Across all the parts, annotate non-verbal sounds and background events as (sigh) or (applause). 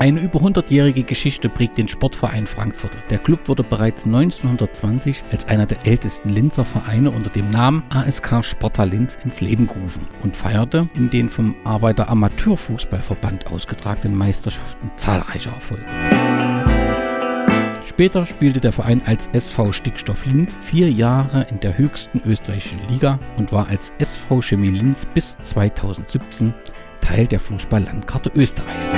Eine über 100-jährige Geschichte prägt den Sportverein Frankfurt. Der Club wurde bereits 1920 als einer der ältesten Linzer Vereine unter dem Namen ASK Sparta Linz ins Leben gerufen und feierte in den vom Arbeiter Amateurfußballverband ausgetragenen Meisterschaften zahlreiche Erfolge. Später spielte der Verein als SV Stickstoff Linz vier Jahre in der höchsten österreichischen Liga und war als SV Chemie Linz bis 2017 Teil der Fußballlandkarte Österreichs.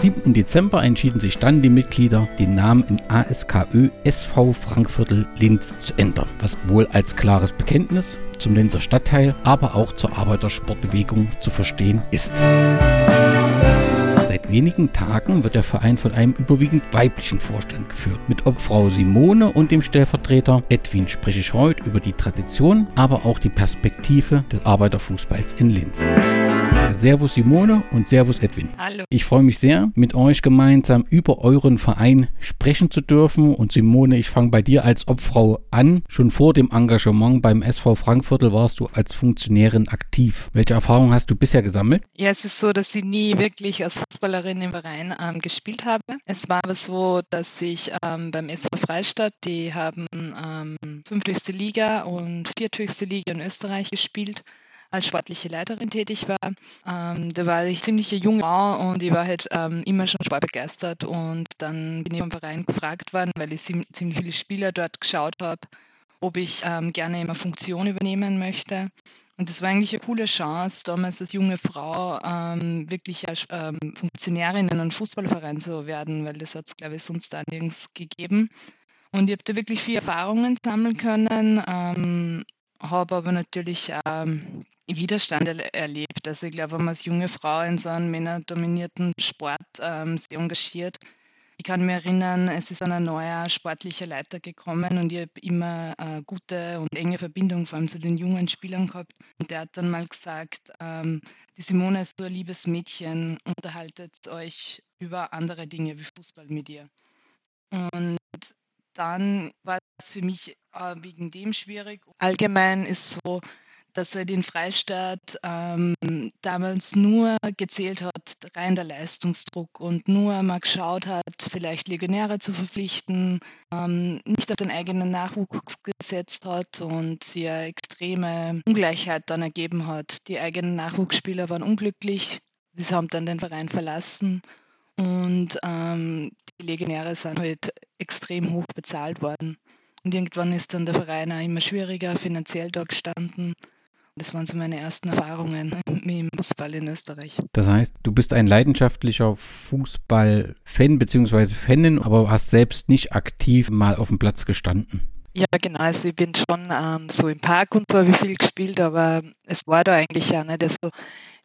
Am 7. Dezember entschieden sich dann die Mitglieder, den Namen in ASKÖ SV Frankviertel Linz zu ändern, was wohl als klares Bekenntnis zum Linzer Stadtteil, aber auch zur Arbeitersportbewegung zu verstehen ist. Seit wenigen Tagen wird der Verein von einem überwiegend weiblichen Vorstand geführt. Mit Obfrau Simone und dem Stellvertreter Edwin spreche ich heute über die Tradition, aber auch die Perspektive des Arbeiterfußballs in Linz. Servus Simone und Servus Edwin. Hallo. Ich freue mich sehr, mit euch gemeinsam über euren Verein sprechen zu dürfen. Und Simone, ich fange bei dir als Obfrau an. Schon vor dem Engagement beim SV Frankviertel warst du als Funktionärin aktiv. Welche Erfahrungen hast du bisher gesammelt? Ja, es ist so, dass ich nie wirklich als Fußballerin im Verein ähm, gespielt habe. Es war aber so, dass ich ähm, beim SV Freistadt, die haben ähm, fünfthöchste Liga und vierthöchste Liga in Österreich gespielt als sportliche Leiterin tätig war. Ähm, da war ich ziemlich junge Frau und ich war halt ähm, immer schon sportbegeistert und dann bin ich vom Verein gefragt worden, weil ich ziemlich viele Spieler dort geschaut habe, ob ich ähm, gerne immer Funktion übernehmen möchte. Und das war eigentlich eine coole Chance, damals als junge Frau ähm, wirklich als ähm, Funktionärin in einem Fußballverein zu werden, weil das hat es, glaube ich, sonst da nirgends gegeben. Und ich habe da wirklich viele Erfahrungen sammeln können, ähm, habe aber natürlich ähm, Widerstand erlebt. Also ich glaube, wenn man als junge Frau in so einem männerdominierten Sport ähm, sich engagiert, ich kann mich erinnern, es ist ein neuer sportlicher Leiter gekommen und ich habe immer eine gute und enge Verbindung vor allem zu den jungen Spielern gehabt. Und der hat dann mal gesagt, ähm, die Simone ist so ein liebes Mädchen, unterhaltet euch über andere Dinge wie Fußball mit ihr. Und dann war es für mich äh, wegen dem schwierig. Allgemein ist so, dass er den Freistaat ähm, damals nur gezählt hat, rein der Leistungsdruck und nur mal geschaut hat, vielleicht Legionäre zu verpflichten, ähm, nicht auf den eigenen Nachwuchs gesetzt hat und eine extreme Ungleichheit dann ergeben hat. Die eigenen Nachwuchsspieler waren unglücklich, sie haben dann den Verein verlassen und ähm, die Legionäre sind halt extrem hoch bezahlt worden. Und irgendwann ist dann der Verein auch immer schwieriger finanziell da gestanden. Das waren so meine ersten Erfahrungen im Fußball in Österreich. Das heißt, du bist ein leidenschaftlicher Fußball-Fan bzw. Fanin, aber hast selbst nicht aktiv mal auf dem Platz gestanden. Ja, genau. Also ich bin schon ähm, so im Park und so habe ich viel gespielt, aber es war da eigentlich ja nicht so.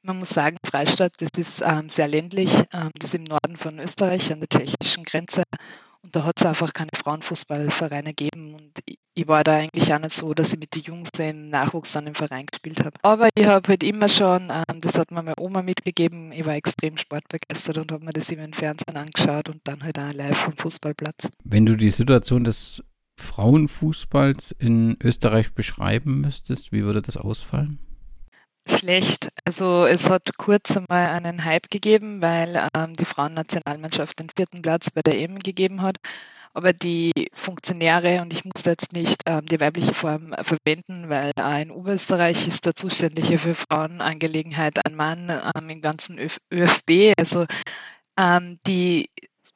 Man muss sagen, Freistadt, das ist ähm, sehr ländlich, ähm, das ist im Norden von Österreich an der tschechischen Grenze und da hat es einfach keine Frauenfußballvereine gegeben. Und ich war da eigentlich auch nicht so, dass ich mit den Jungs im Nachwuchs dann im Verein gespielt habe. Aber ich habe halt immer schon, ähm, das hat mir meine Oma mitgegeben, ich war extrem sportbegeistert und habe mir das immer im Fernsehen angeschaut und dann halt auch live vom Fußballplatz. Wenn du die Situation des Frauenfußballs in Österreich beschreiben müsstest, wie würde das ausfallen? Schlecht. Also es hat kurz einmal einen Hype gegeben, weil ähm, die Frauennationalmannschaft den vierten Platz bei der EM gegeben hat. Aber die Funktionäre, und ich muss jetzt nicht ähm, die weibliche Form verwenden, weil äh, in Oberösterreich ist der Zuständige für Frauenangelegenheit ein Mann ähm, im ganzen ÖFB. Also ähm, die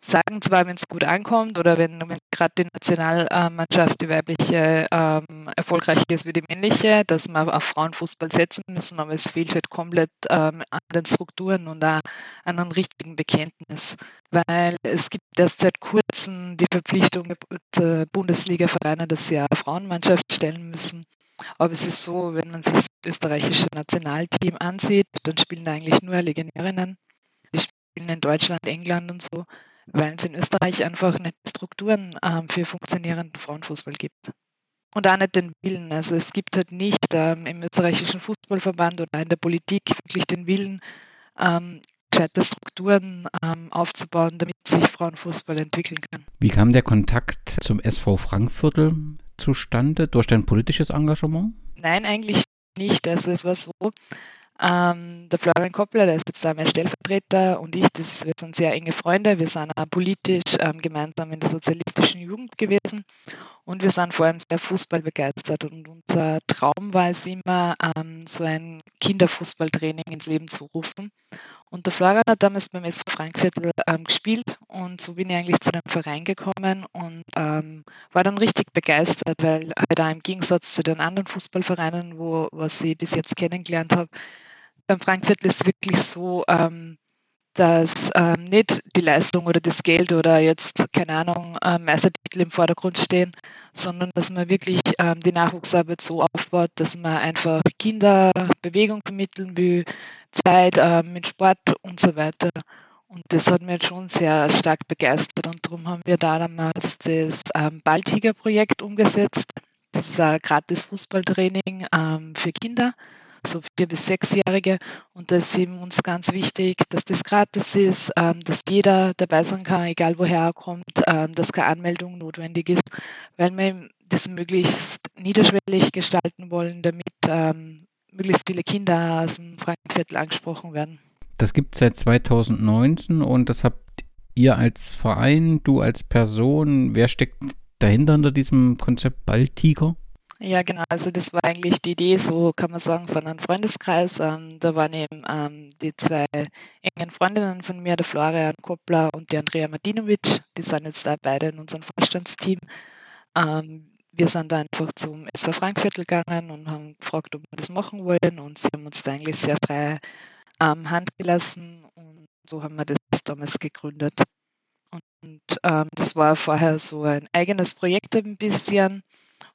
sagen zwar, wenn es gut ankommt oder wenn, wenn gerade die Nationalmannschaft, die weibliche, ähm, erfolgreich ist wie die männliche, dass wir auf Frauenfußball setzen müssen, aber es fehlt halt komplett ähm, an den Strukturen und auch an einem richtigen Bekenntnis. Weil es gibt erst seit kurzem die Verpflichtung der Bundesliga-Vereine, dass sie eine Frauenmannschaft stellen müssen. Aber es ist so, wenn man sich das österreichische Nationalteam ansieht, dann spielen da eigentlich nur Legionärinnen. Die spielen in Deutschland, England und so weil es in Österreich einfach nicht Strukturen ähm, für funktionierenden Frauenfußball gibt. Und auch nicht den Willen. Also es gibt halt nicht ähm, im österreichischen Fußballverband oder in der Politik wirklich den Willen, ähm, gescheite Strukturen ähm, aufzubauen, damit sich Frauenfußball entwickeln kann. Wie kam der Kontakt zum SV Frankviertel zustande? Durch dein politisches Engagement? Nein, eigentlich nicht. Also es war so, ähm, der Florian Koppler, der ist jetzt da mein Stellvertreter und ich, das, wir sind sehr enge Freunde. Wir sind auch politisch ähm, gemeinsam in der sozialistischen Jugend gewesen und wir sind vor allem sehr fußballbegeistert. Und unser Traum war es immer, ähm, so ein Kinderfußballtraining ins Leben zu rufen. Und der Florian hat damals beim SV Frankviertel ähm, gespielt und so bin ich eigentlich zu dem Verein gekommen und ähm, war dann richtig begeistert, weil halt auch im Gegensatz zu den anderen Fußballvereinen, wo was ich bis jetzt kennengelernt habe, beim Frankfurt ist es wirklich so, ähm, dass ähm, nicht die Leistung oder das Geld oder jetzt, keine Ahnung, ähm, Meistertitel im Vordergrund stehen, sondern dass man wirklich ähm, die Nachwuchsarbeit so aufbaut, dass man einfach Kinder Bewegung vermitteln will, Zeit ähm, mit Sport und so weiter. Und das hat mich schon sehr stark begeistert und darum haben wir da damals das ähm, Balltiger-Projekt umgesetzt. Das ist ein gratis Fußballtraining ähm, für Kinder so vier- bis sechsjährige. Und da ist eben uns ganz wichtig, dass das gratis ist, ähm, dass jeder dabei sein kann, egal woher er kommt, ähm, dass keine Anmeldung notwendig ist, weil wir das möglichst niederschwellig gestalten wollen, damit ähm, möglichst viele Kinder aus dem Frankenviertel angesprochen werden. Das gibt es seit 2019 und das habt ihr als Verein, du als Person, wer steckt dahinter hinter diesem Konzept Balltiger? Ja, genau. Also das war eigentlich die Idee, so kann man sagen, von einem Freundeskreis. Ähm, da waren eben ähm, die zwei engen Freundinnen von mir, der Florian Koppler und die Andrea Martinovic. Die sind jetzt da beide in unserem Vorstandsteam. Ähm, wir sind da einfach zum SV Frankviertel gegangen und haben gefragt, ob wir das machen wollen. Und sie haben uns da eigentlich sehr frei ähm, Hand gelassen. Und so haben wir das damals gegründet. Und ähm, das war vorher so ein eigenes Projekt ein bisschen.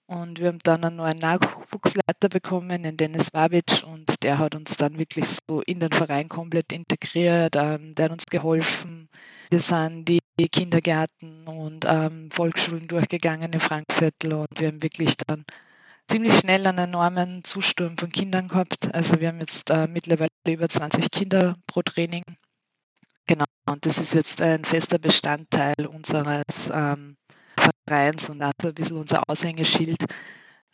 Und wir haben dann einen neuen Nachwuchsleiter bekommen, den Dennis Babic, und der hat uns dann wirklich so in den Verein komplett integriert, ähm, der hat uns geholfen. Wir sind die Kindergärten und ähm, Volksschulen durchgegangen in Frankviertel und wir haben wirklich dann ziemlich schnell einen enormen Zusturm von Kindern gehabt. Also wir haben jetzt äh, mittlerweile über 20 Kinder pro Training. Genau, und das ist jetzt ein fester Bestandteil unseres ähm, Vereins und auch so ein bisschen unser Aushängeschild,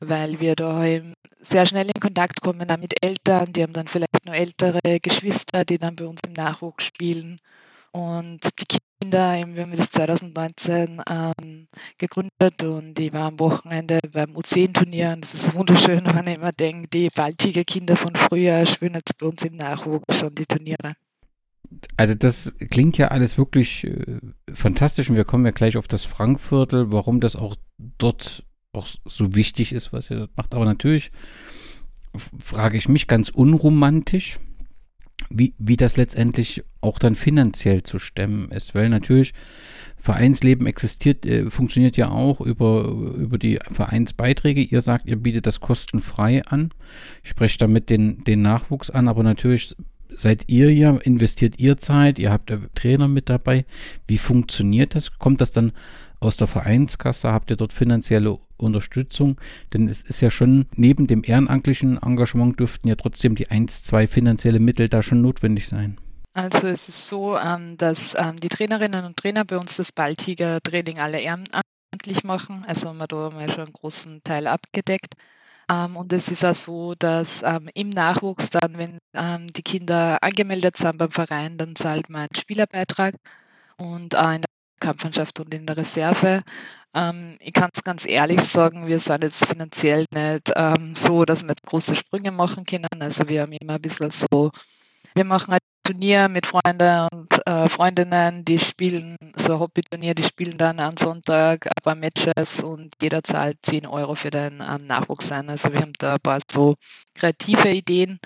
weil wir da eben sehr schnell in Kontakt kommen mit Eltern, die haben dann vielleicht noch ältere Geschwister, die dann bei uns im Nachwuchs spielen. Und die Kinder, wir haben das 2019 ähm, gegründet und ich war am Wochenende beim U10-Turnier und das ist wunderschön, (laughs) wenn ich immer denke, die Baltiger Kinder von früher spielen jetzt bei uns im Nachwuchs schon die Turniere also das klingt ja alles wirklich äh, fantastisch und wir kommen ja gleich auf das Frankviertel, warum das auch dort auch so wichtig ist, was ihr dort macht. Aber natürlich frage ich mich ganz unromantisch, wie, wie das letztendlich auch dann finanziell zu stemmen ist, weil natürlich Vereinsleben existiert, äh, funktioniert ja auch über, über die Vereinsbeiträge. Ihr sagt, ihr bietet das kostenfrei an. Ich spreche damit den, den Nachwuchs an, aber natürlich seid ihr ja, investiert ihr Zeit, ihr habt Trainer mit dabei. Wie funktioniert das? Kommt das dann aus der Vereinskasse? Habt ihr dort finanzielle Unterstützung? Denn es ist ja schon, neben dem ehrenamtlichen Engagement dürften ja trotzdem die 1, 2 finanzielle Mittel da schon notwendig sein. Also es ist so, ähm, dass ähm, die Trainerinnen und Trainer bei uns das Balltiger-Training alle ehrenamtlich machen. Also haben wir da mal schon einen großen Teil abgedeckt. Ähm, und es ist auch so, dass ähm, im Nachwuchs dann, wenn ähm, die Kinder angemeldet sind beim Verein, dann zahlt man einen Spielerbeitrag und auch in der Kampfmannschaft und in der Reserve. Ähm, ich kann es ganz ehrlich sagen, wir sind jetzt finanziell nicht ähm, so, dass wir große Sprünge machen können. Also wir haben immer ein bisschen so, wir machen halt Turnier mit Freunden und äh, Freundinnen, die spielen so Hobbyturnier, die spielen dann am Sonntag ein paar Matches und jeder zahlt 10 Euro für den ähm, Nachwuchs ein. Also wir haben da ein paar so kreative Ideen.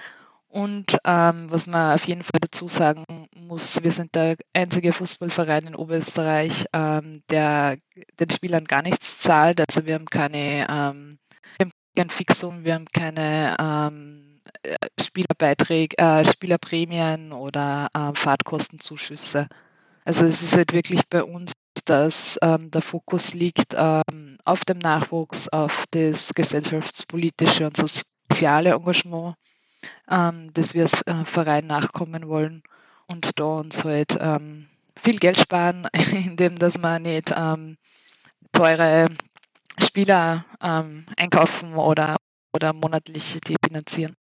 Und ähm, was man auf jeden Fall dazu sagen muss, wir sind der einzige Fußballverein in Oberösterreich, ähm, der den Spielern gar nichts zahlt. Also wir haben keine ähm, wir haben kein Fixum, wir haben keine ähm, äh, Spielerbeiträge, äh, Spielerprämien oder äh, Fahrtkostenzuschüsse. Also es ist halt wirklich bei uns, dass ähm, der Fokus liegt ähm, auf dem Nachwuchs, auf das gesellschaftspolitische und soziale Engagement, ähm, das wir als äh, Verein nachkommen wollen und da uns halt ähm, viel Geld sparen, (laughs) indem dass man nicht ähm, teure Spieler ähm, einkaufen oder, oder monatlich die finanzieren.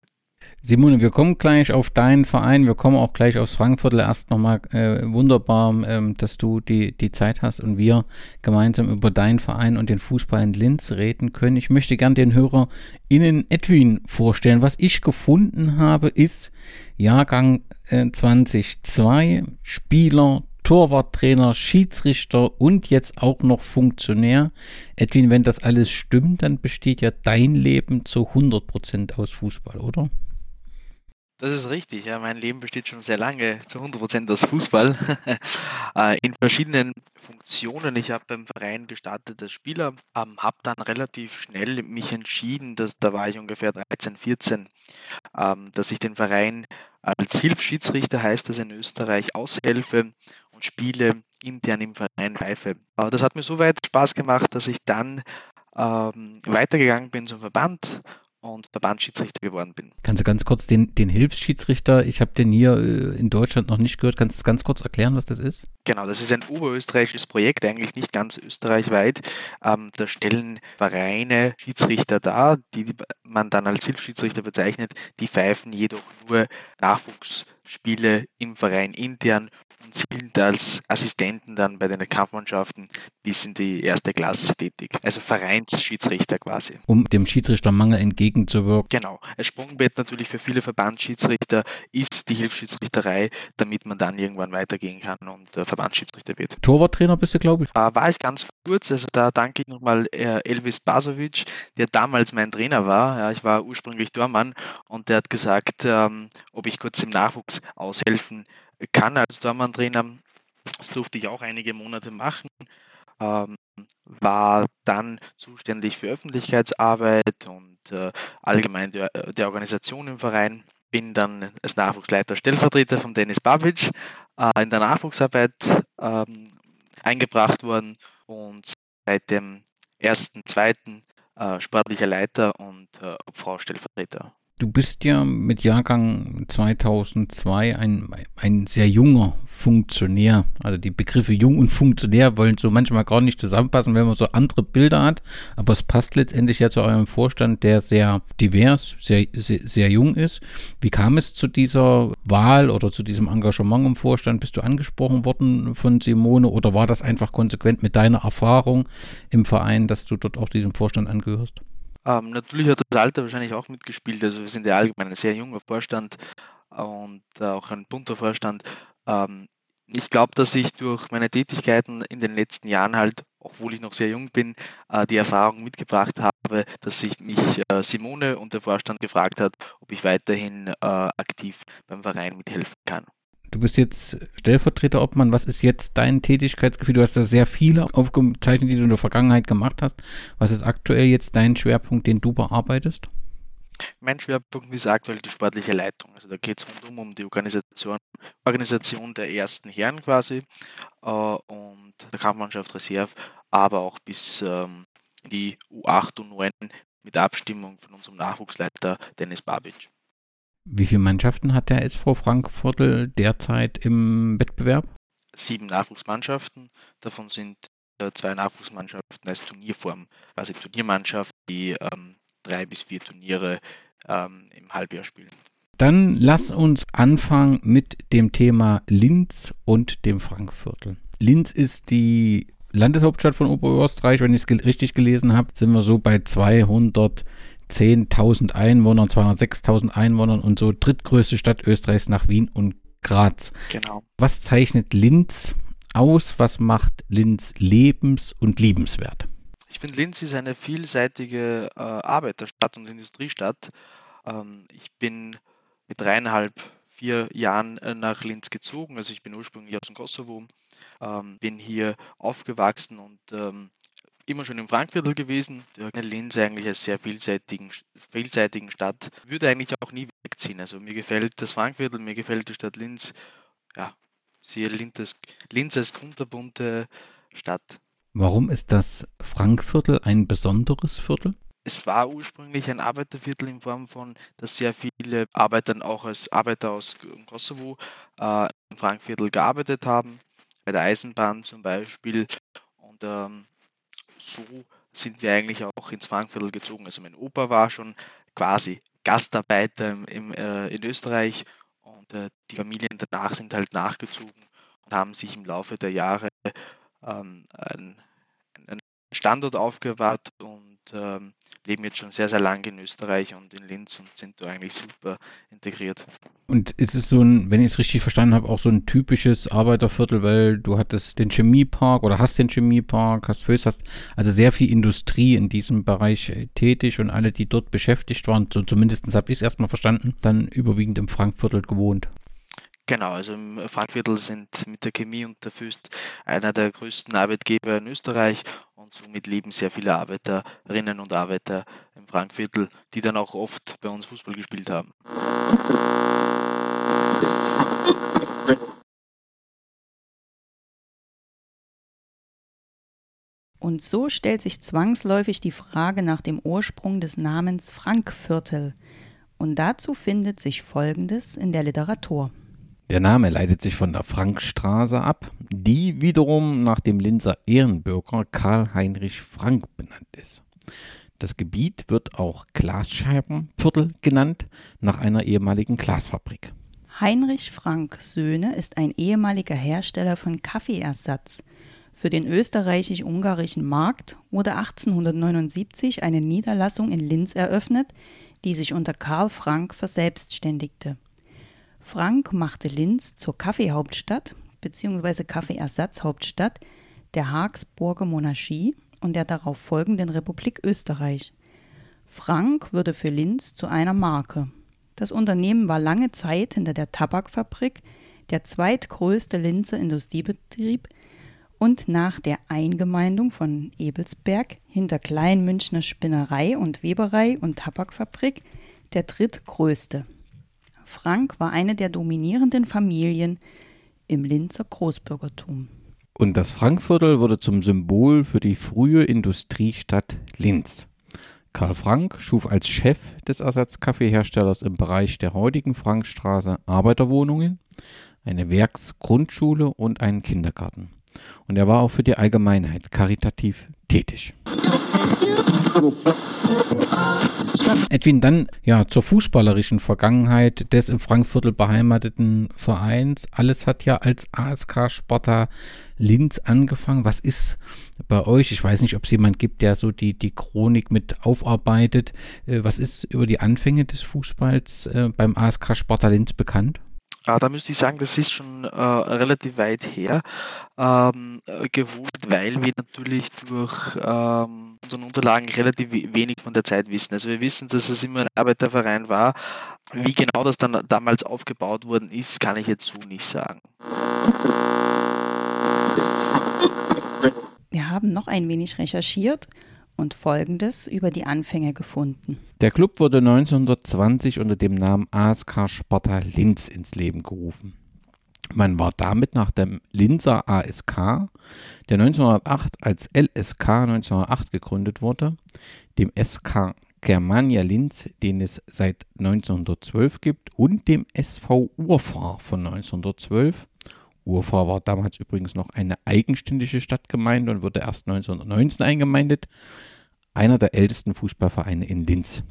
Simone, wir kommen gleich auf deinen Verein, wir kommen auch gleich aufs Frankfurter. Erst nochmal äh, wunderbar, ähm, dass du die, die Zeit hast und wir gemeinsam über deinen Verein und den Fußball in Linz reden können. Ich möchte gern den HörerInnen Edwin vorstellen. Was ich gefunden habe, ist Jahrgang äh, 2002, Spieler, Torwarttrainer, Schiedsrichter und jetzt auch noch Funktionär. Edwin, wenn das alles stimmt, dann besteht ja dein Leben zu 100% aus Fußball, oder? Das ist richtig, ja. Mein Leben besteht schon sehr lange zu 100% aus Fußball. (laughs) Äh, in verschiedenen Funktionen. Ich habe beim Verein gestartet als Spieler, ähm, habe dann relativ schnell mich entschieden, dass, da war ich ungefähr 13, 14, ähm, dass ich den Verein als Hilfsschiedsrichter, heißt das in Österreich, aushelfe und spiele intern im Verein pfeife. Aber das hat mir so weit Spaß gemacht, dass ich dann ähm, weitergegangen bin zum Verband und Verbandsschiedsrichter geworden bin. Kannst du ganz kurz den, den Hilfsschiedsrichter, ich habe den hier äh, in Deutschland noch nicht gehört, kannst du ganz kurz erklären, was das ist? Genau, das ist ein oberösterreichisches Projekt, eigentlich nicht ganz österreichweit. Ähm, da stellen Vereine Schiedsrichter dar, die man dann als Hilfsschiedsrichter bezeichnet, die pfeifen jedoch nur Nachwuchsspiele im Verein intern und sind als Assistenten dann bei den Kampfmannschaften bis in die erste Klasse tätig. Also Vereinsschiedsrichter quasi. Um dem Schiedsrichtermangel entgegenzuwirken. Genau. Ein Sprungbett natürlich für viele Verbandsschiedsrichter ist die Hilfsschiedsrichterei, damit man dann irgendwann weitergehen kann und äh, Verbandsschiedsrichter wird. Torwarttrainer bist du, glaube ich? Äh, war ich ganz kurz. Also da danke ich nochmal äh, Elvis Basovic, der damals mein Trainer war. Ja, ich war ursprünglich Tormann und der hat gesagt, ähm, ob ich kurz im Nachwuchs aushelfen kann als Tormann-Trainer. Das durfte ich auch einige Monate machen. Ähm, war dann zuständig für Öffentlichkeitsarbeit und äh, allgemein der, der, Organisation im Verein. Bin dann als Nachwuchsleiter Stellvertreter von Dennis Babic äh, in der Nachwuchsarbeit ähm, eingebracht worden und seit dem ersten, zweiten äh, sportlicher Leiter und äh, Frau Stellvertreter. Du bist ja mit Jahrgang 2002 ein, ein sehr junger Funktionär. Also die Begriffe jung und Funktionär wollen so manchmal gar nicht zusammenpassen, wenn man so andere Bilder hat. Aber es passt letztendlich ja zu eurem Vorstand, der sehr divers, sehr, sehr, sehr jung ist. Wie kam es zu dieser Wahl oder zu diesem Engagement im Vorstand? Bist du angesprochen worden von Simone oder war das einfach konsequent mit deiner Erfahrung im Verein, dass du dort auch diesem Vorstand angehörst? Ähm, natürlich hat das Alter wahrscheinlich auch mitgespielt. Also wir sind ja allgemein ein sehr junger Vorstand und auch ein bunter Vorstand. Ähm, ich glaube, dass ich durch meine Tätigkeiten in den letzten Jahren halt, obwohl ich noch sehr jung bin, äh, die Erfahrung mitgebracht habe, dass sich mich äh, Simone und der Vorstand gefragt hat, ob ich weiterhin äh, aktiv beim Verein mithelfen kann. Du bist jetzt Stellvertreter Obmann. Was ist jetzt dein Tätigkeitsgefühl? Du hast da sehr viele aufgezeichnet, die du in der Vergangenheit gemacht hast. Was ist aktuell jetzt dein Schwerpunkt, den du bearbeitest? Mein Schwerpunkt ist aktuell die sportliche Leitung. Also da geht es rundum um die Organisation, Organisation der ersten Herren quasi äh, und der Kampfmannschaft Reserve, aber auch bis ähm, die U8 und U9 mit Abstimmung von unserem Nachwuchsleiter Dennis Babic. Wie viele Mannschaften hat der SV Frankfurtel derzeit im Wettbewerb? Sieben Nachwuchsmannschaften. Davon sind äh, zwei Nachwuchsmannschaften als Turnierform, quasi Turniermannschaft, die ähm, drei bis vier Turniere ähm, im Halbjahr spielen. Dann lass uns anfangen mit dem Thema Linz und dem Frankviertel. Linz ist die Landeshauptstadt von Oberösterreich. Wenn ich es richtig gelesen habe, sind wir so bei 200 10.000 Einwohnern, 206.000 Einwohnern und so drittgrößte Stadt Österreichs nach Wien und Graz. Genau. Was zeichnet Linz aus? Was macht Linz lebens- und liebenswert? Ich finde, Linz ist eine vielseitige äh, Arbeiterstadt und Industriestadt. Ähm, ich bin mit dreieinhalb, vier Jahren äh, nach Linz gezogen. Also ich bin ursprünglich aus dem Kosovo, ähm, bin hier aufgewachsen und ähm, immer schon im Frankviertel gewesen. Linz eigentlich als sehr vielseitigen, vielseitigen Stadt. Würde eigentlich auch nie wegziehen. Also mir gefällt das Frankviertel, mir gefällt die Stadt Linz. Ja, siehe Linz als, Linz als kunterbunte Stadt. Warum ist das Frankviertel ein besonderes Viertel? Es war ursprünglich ein Arbeiterviertel in Form von, dass sehr viele Arbeiter auch als Arbeiter aus Kosovo äh, im Frankviertel gearbeitet haben, bei der Eisenbahn zum Beispiel. Und ähm, so sind wir eigentlich auch ins Frankviertel gezogen. Also mein Opa war schon quasi Gastarbeiter im, im, äh, in Österreich und äh, die Familien danach sind halt nachgezogen und haben sich im Laufe der Jahre ähm, einen, einen Standort aufgebaut und ähm, leben jetzt schon sehr, sehr lange in Österreich und in Linz und sind da eigentlich super integriert. Und ist es so ein, wenn ich es richtig verstanden habe, auch so ein typisches Arbeiterviertel, weil du hattest den Chemiepark oder hast den Chemiepark, hast Föß, hast also sehr viel Industrie in diesem Bereich äh, tätig und alle, die dort beschäftigt waren, so zumindest habe ich es erstmal verstanden, dann überwiegend im Frankviertel gewohnt. Genau, also im Frankviertel sind mit der Chemie und der Füst einer der größten Arbeitgeber in Österreich und somit leben sehr viele Arbeiterinnen und Arbeiter im Frankviertel, die dann auch oft bei uns Fußball gespielt haben. Und so stellt sich zwangsläufig die Frage nach dem Ursprung des Namens Frankviertel. Und dazu findet sich Folgendes in der Literatur. Der Name leitet sich von der Frankstraße ab, die wiederum nach dem Linzer Ehrenbürger Karl Heinrich Frank benannt ist. Das Gebiet wird auch Glasscheibenviertel genannt, nach einer ehemaligen Glasfabrik. Heinrich Frank Söhne ist ein ehemaliger Hersteller von Kaffeeersatz. Für den österreichisch-ungarischen Markt wurde 1879 eine Niederlassung in Linz eröffnet, die sich unter Karl Frank verselbstständigte. Frank machte Linz zur Kaffeehauptstadt bzw. Kaffeeersatzhauptstadt der Hagsburger Monarchie und der darauf folgenden Republik Österreich. Frank wurde für Linz zu einer Marke. Das Unternehmen war lange Zeit hinter der Tabakfabrik, der zweitgrößte Linzer Industriebetrieb und nach der Eingemeindung von Ebelsberg hinter Kleinmünchner Spinnerei und Weberei und Tabakfabrik der drittgrößte. Frank war eine der dominierenden Familien im Linzer Großbürgertum. Und das Frankviertel wurde zum Symbol für die frühe Industriestadt Linz. Karl Frank schuf als Chef des Ersatzkaffeeherstellers im Bereich der heutigen Frankstraße Arbeiterwohnungen, eine Werksgrundschule und einen Kindergarten. Und er war auch für die Allgemeinheit karitativ tätig. Edwin, dann ja zur fußballerischen Vergangenheit des im Frankviertel beheimateten Vereins. Alles hat ja als ASK Sparta Linz angefangen. Was ist bei euch? Ich weiß nicht, ob es jemand gibt, der so die, die Chronik mit aufarbeitet. Äh, was ist über die Anfänge des Fußballs äh, beim ASK Sparta Linz bekannt? Ah, da müsste ich sagen, das ist schon äh, relativ weit her ähm, äh, geholt, weil wir natürlich durch ähm, unseren Unterlagen relativ wenig von der Zeit wissen. Also wir wissen, dass es immer ein Arbeiterverein war. Wie genau das dann damals aufgebaut worden ist, kann ich jetzt so nicht sagen. Wir haben noch ein wenig recherchiert und Folgendes über die Anfänge gefunden. Der Club wurde 1920 unter dem Namen ASK Sparta Linz ins Leben gerufen. Man war damit nach dem Linzer ASK, der 1908 als LSK 1908 gegründet wurde, dem SK Germania Linz, den es seit 1912 gibt, und dem SV Urfahr von 1912. Urfahr war damals übrigens noch eine eigenständige Stadtgemeinde und wurde erst 1919 eingemeindet, einer der ältesten Fußballvereine in Linz.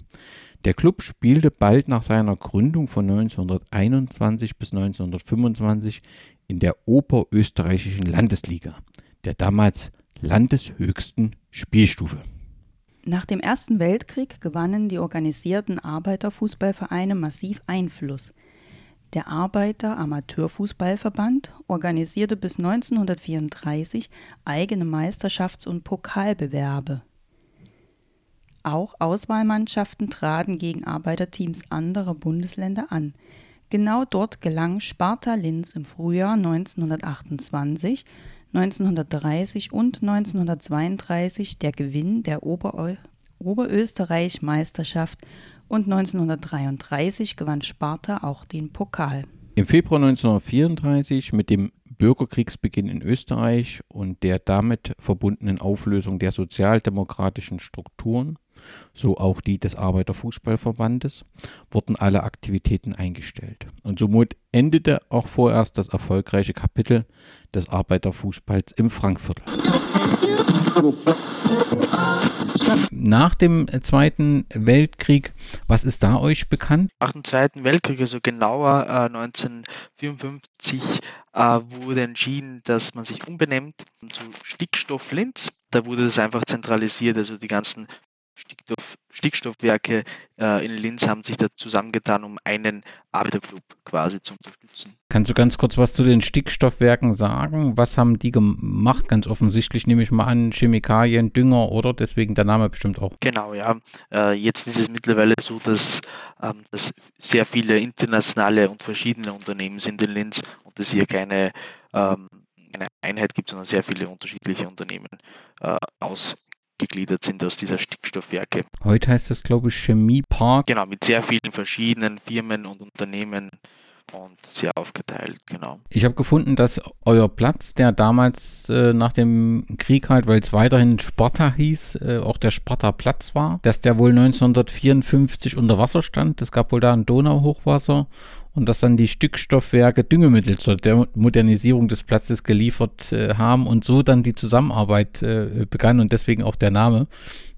Der Club spielte bald nach seiner Gründung von 1921 bis 1925 in der Oberösterreichischen Landesliga, der damals landeshöchsten Spielstufe. Nach dem Ersten Weltkrieg gewannen die organisierten Arbeiterfußballvereine massiv Einfluss. Der Arbeiter-Amateurfußballverband organisierte bis 1934 eigene Meisterschafts- und Pokalbewerbe. Auch Auswahlmannschaften traten gegen Arbeiterteams anderer Bundesländer an. Genau dort gelang Sparta Linz im Frühjahr 1928, 1930 und 1932 der Gewinn der Obereu Oberösterreich-Meisterschaft und 1933 gewann Sparta auch den Pokal. Im Februar 1934 mit dem Bürgerkriegsbeginn in Österreich und der damit verbundenen Auflösung der sozialdemokratischen Strukturen so auch die des Arbeiterfußballverbandes, wurden alle Aktivitäten eingestellt. Und somit endete auch vorerst das erfolgreiche Kapitel des Arbeiterfußballs im Frankfurter. (laughs) Nach dem Zweiten Weltkrieg, was ist da euch bekannt? Nach dem Zweiten Weltkrieg, also genauer äh, 1954, äh, wurde entschieden, dass man sich umbenennt zu Stickstoff Linz. Da wurde das einfach zentralisiert, also die ganzen Stickstoff, Stickstoffwerke äh, in Linz haben sich da zusammengetan, um einen Arbeiterclub quasi zu unterstützen. Kannst du ganz kurz was zu den Stickstoffwerken sagen? Was haben die gemacht? Ganz offensichtlich nehme ich mal an, Chemikalien, Dünger oder deswegen der Name bestimmt auch. Genau, ja. Äh, jetzt ist es mittlerweile so, dass, ähm, dass sehr viele internationale und verschiedene Unternehmen sind in Linz und es hier keine ähm, eine Einheit gibt, sondern sehr viele unterschiedliche Unternehmen äh, aus gegliedert sind aus dieser Stickstoffwerke. Heute heißt das, glaube ich, Chemiepark. Genau, mit sehr vielen verschiedenen Firmen und Unternehmen und sehr aufgeteilt, genau. Ich habe gefunden, dass euer Platz, der damals äh, nach dem Krieg halt, weil es weiterhin Sparta hieß, äh, auch der Sparta Platz war, dass der wohl 1954 unter Wasser stand. Es gab wohl da ein Donauhochwasser und dass dann die Stückstoffwerke Düngemittel zur Modernisierung des Platzes geliefert äh, haben und so dann die Zusammenarbeit äh, begann und deswegen auch der Name.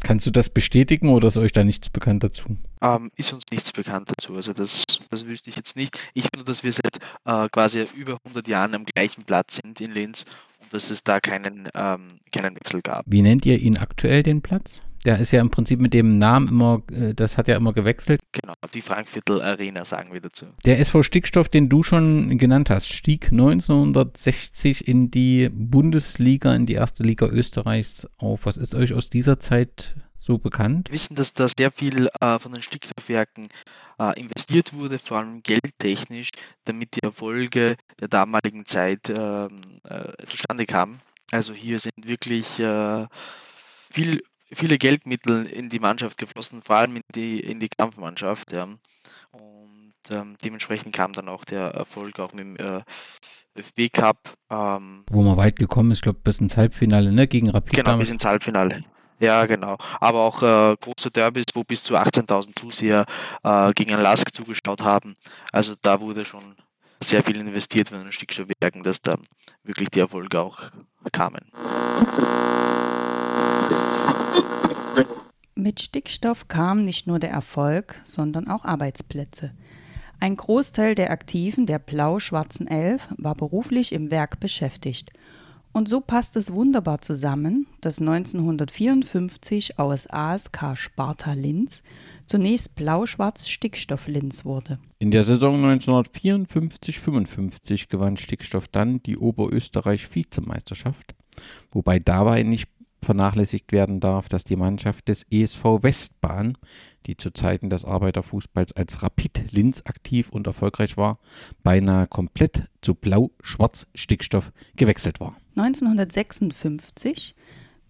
Kannst du das bestätigen oder ist euch da nichts bekannt dazu? Ähm, ist uns nichts bekannt dazu. Also das, das wüsste ich jetzt nicht. Ich finde, dass wir seit äh, quasi über 100 Jahren am gleichen Platz sind in Linz und dass es da keinen, ähm, keinen Wechsel gab. Wie nennt ihr ihn aktuell den Platz? Der ist ja im Prinzip mit dem Namen immer, äh, das hat ja immer gewechselt. Genau, die Frankviertel Arena sagen wir dazu. Der SV Stickstoff, den du schon genannt hast, stieg 1960 in die Bundesliga, in die erste Liga Österreichs auf. Was ist euch aus dieser Zeit so bekannt? Wir wissen, dass da sehr viel äh, von den Stickstoffwerken äh, investiert wurde, vor allem geldtechnisch, damit die Erfolge der damaligen Zeit ähm, äh, zustande kamen. Also hier sind wirklich äh, viel viele Geldmittel in die Mannschaft geflossen, vor allem in die, in die Kampfmannschaft. Ja. Und ähm, dementsprechend kam dann auch der Erfolg auch mit dem äh, FB Cup. Ähm, Wo man weit gekommen ist, ich glaube bis ins Halbfinale, ne? Gegen Rapid. Genau, bis ins Halbfinale. Ja, genau. Aber auch äh, große Derbys, wo bis zu 18.000 Zuseher äh, gegen ein Lask zugeschaut haben. Also da wurde schon sehr viel investiert von den Stickstoffwerken, dass da wirklich die Erfolge auch kamen. Mit Stickstoff kam nicht nur der Erfolg, sondern auch Arbeitsplätze. Ein Großteil der Aktiven der blau-schwarzen Elf war beruflich im Werk beschäftigt. Und so passt es wunderbar zusammen, dass 1954 aus ASK Sparta Linz zunächst blau-schwarz Stickstoff Linz wurde. In der Saison 1954-55 gewann Stickstoff dann die Oberösterreich-Vizemeisterschaft, wobei dabei nicht vernachlässigt werden darf, dass die Mannschaft des ESV Westbahn, die zu Zeiten des Arbeiterfußballs als Rapid Linz aktiv und erfolgreich war, beinahe komplett zu Blau-Schwarz-Stickstoff gewechselt war. 1956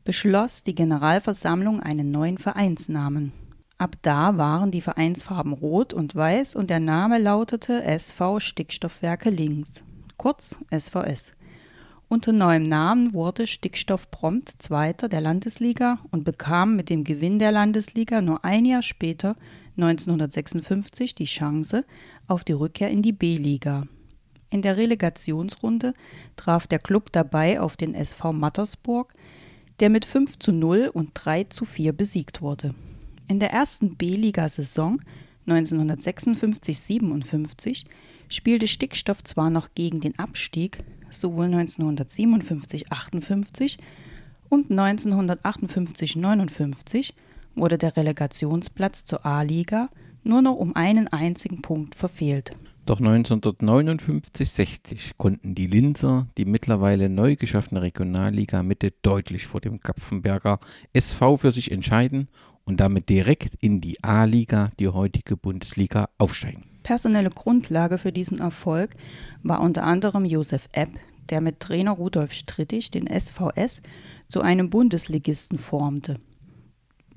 beschloss die Generalversammlung einen neuen Vereinsnamen. Ab da waren die Vereinsfarben rot und weiß und der Name lautete SV Stickstoffwerke Linz, kurz SVS. Unter neuem Namen wurde Stickstoff prompt Zweiter der Landesliga und bekam mit dem Gewinn der Landesliga nur ein Jahr später, 1956, die Chance auf die Rückkehr in die B-Liga. In der Relegationsrunde traf der Klub dabei auf den SV Mattersburg, der mit 5 zu 0 und 3 zu 4 besiegt wurde. In der ersten B-Liga-Saison 1956-57 spielte Stickstoff zwar noch gegen den Abstieg, sowohl 1957-58 und 1958-59 wurde der Relegationsplatz zur A-Liga nur noch um einen einzigen Punkt verfehlt. Doch 1959-60 konnten die Linzer die mittlerweile neu geschaffene Regionalliga Mitte deutlich vor dem Kapfenberger SV für sich entscheiden und damit direkt in die A-Liga, die heutige Bundesliga, aufsteigen. Personelle Grundlage für diesen Erfolg war unter anderem Josef Epp, der mit Trainer Rudolf Strittig den SVS zu einem Bundesligisten formte.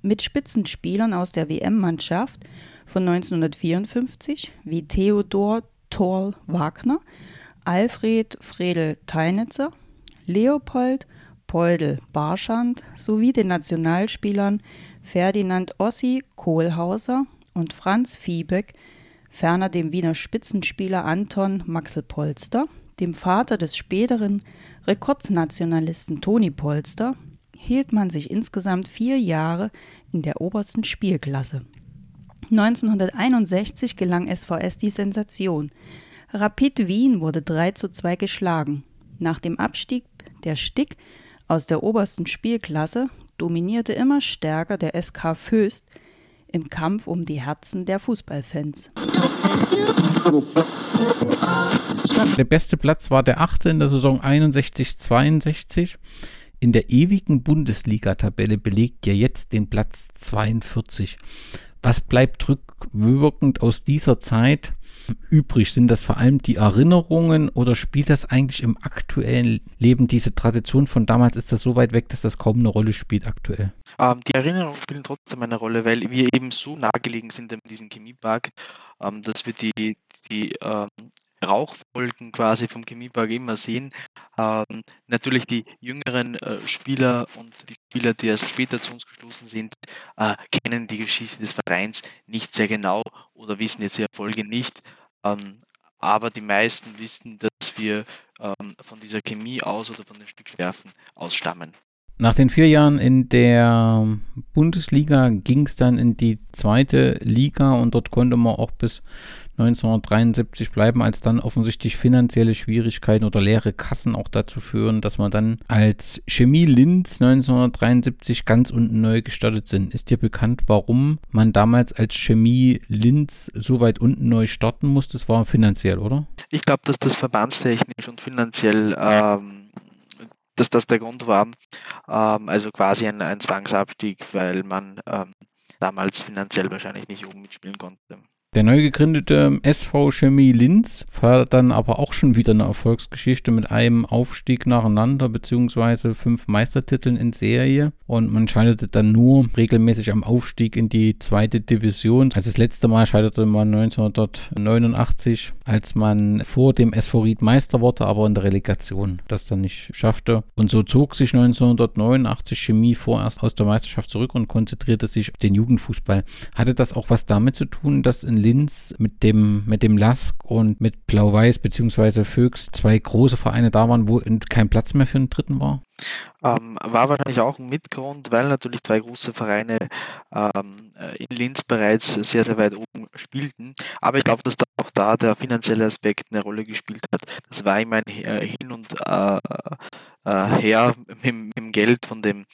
Mit Spitzenspielern aus der WM-Mannschaft von 1954 wie Theodor Thorl Wagner, Alfred Fredel Teinitzer, Leopold Peudel Barschand sowie den Nationalspielern Ferdinand Ossi Kohlhauser und Franz Fiebeck, ferner dem Wiener Spitzenspieler Anton Maxel Polster, dem Vater des späteren Rekordnationalisten Toni Polster, hielt man sich insgesamt vier Jahre in der obersten Spielklasse. 1961 gelang SVS die Sensation. Rapid Wien wurde 3 zu 2 geschlagen. Nach dem Abstieg der Stick aus der obersten Spielklasse dominierte immer stärker der SK Föst im Kampf um die Herzen der Fußballfans. Der beste Platz war der achte in der Saison 61-62. In der ewigen Bundesliga-Tabelle belegt ja jetzt den Platz 42. Was bleibt rückwirkend aus dieser Zeit übrig? Sind das vor allem die Erinnerungen oder spielt das eigentlich im aktuellen Leben diese Tradition von damals? Ist das so weit weg, dass das kaum eine Rolle spielt aktuell? Ähm, die Erinnerungen spielen trotzdem eine Rolle, weil wir eben so nahegelegen sind in diesem Chemiepark, ähm, dass wir die, die ähm, Rauchwolken quasi vom Chemiepark immer sehen. Ähm, natürlich die jüngeren äh, Spieler und die Spieler, die erst später zu uns gestoßen sind, äh, kennen die Geschichte des Vereins nicht sehr genau oder wissen jetzt die Erfolge nicht. Ähm, aber die meisten wissen, dass wir ähm, von dieser Chemie aus oder von den Stückwerfen ausstammen. Nach den vier Jahren in der Bundesliga ging es dann in die zweite Liga und dort konnte man auch bis 1973 bleiben, als dann offensichtlich finanzielle Schwierigkeiten oder leere Kassen auch dazu führen, dass man dann als Chemie Linz 1973 ganz unten neu gestartet sind. Ist dir bekannt, warum man damals als Chemie Linz so weit unten neu starten musste? Das war finanziell, oder? Ich glaube, dass das verbandstechnisch und finanziell ähm, dass das der Grund war. Ähm, also quasi ein, ein Zwangsabstieg, weil man ähm, damals finanziell wahrscheinlich nicht oben mitspielen konnte. Der neu gegründete SV Chemie Linz feiert dann aber auch schon wieder eine Erfolgsgeschichte mit einem Aufstieg nacheinander beziehungsweise fünf Meistertiteln in Serie und man scheiterte dann nur regelmäßig am Aufstieg in die zweite Division. Also das letzte Mal scheiterte man 1989, als man vor dem SV Ried Meister wurde, aber in der Relegation das dann nicht schaffte. Und so zog sich 1989 Chemie vorerst aus der Meisterschaft zurück und konzentrierte sich auf den Jugendfußball. Hatte das auch was damit zu tun, dass in Linz mit dem, mit dem Lask und mit Blau-Weiß bzw. Föx zwei große Vereine da waren, wo kein Platz mehr für einen dritten war? Ähm, war wahrscheinlich auch ein Mitgrund, weil natürlich zwei große Vereine ähm, in Linz bereits sehr, sehr weit oben spielten. Aber ich glaube, dass da auch da der finanzielle Aspekt eine Rolle gespielt hat. Das war immer ein Hin und äh, äh, her mit, mit, dem Geld von dem,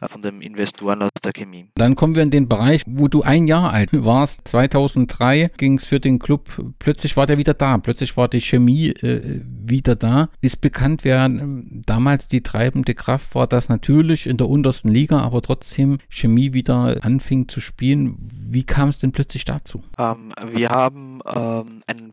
äh, von dem Investoren aus der Chemie. Dann kommen wir in den Bereich, wo du ein Jahr alt warst. 2003 ging es für den Club, plötzlich war der wieder da. Plötzlich war die Chemie äh, wieder da. Ist bekannt, wer ähm, damals die treibende Kraft war, dass natürlich in der untersten Liga, aber trotzdem Chemie wieder anfing zu spielen. Wie kam es denn plötzlich dazu? Ähm, wir haben ähm, einen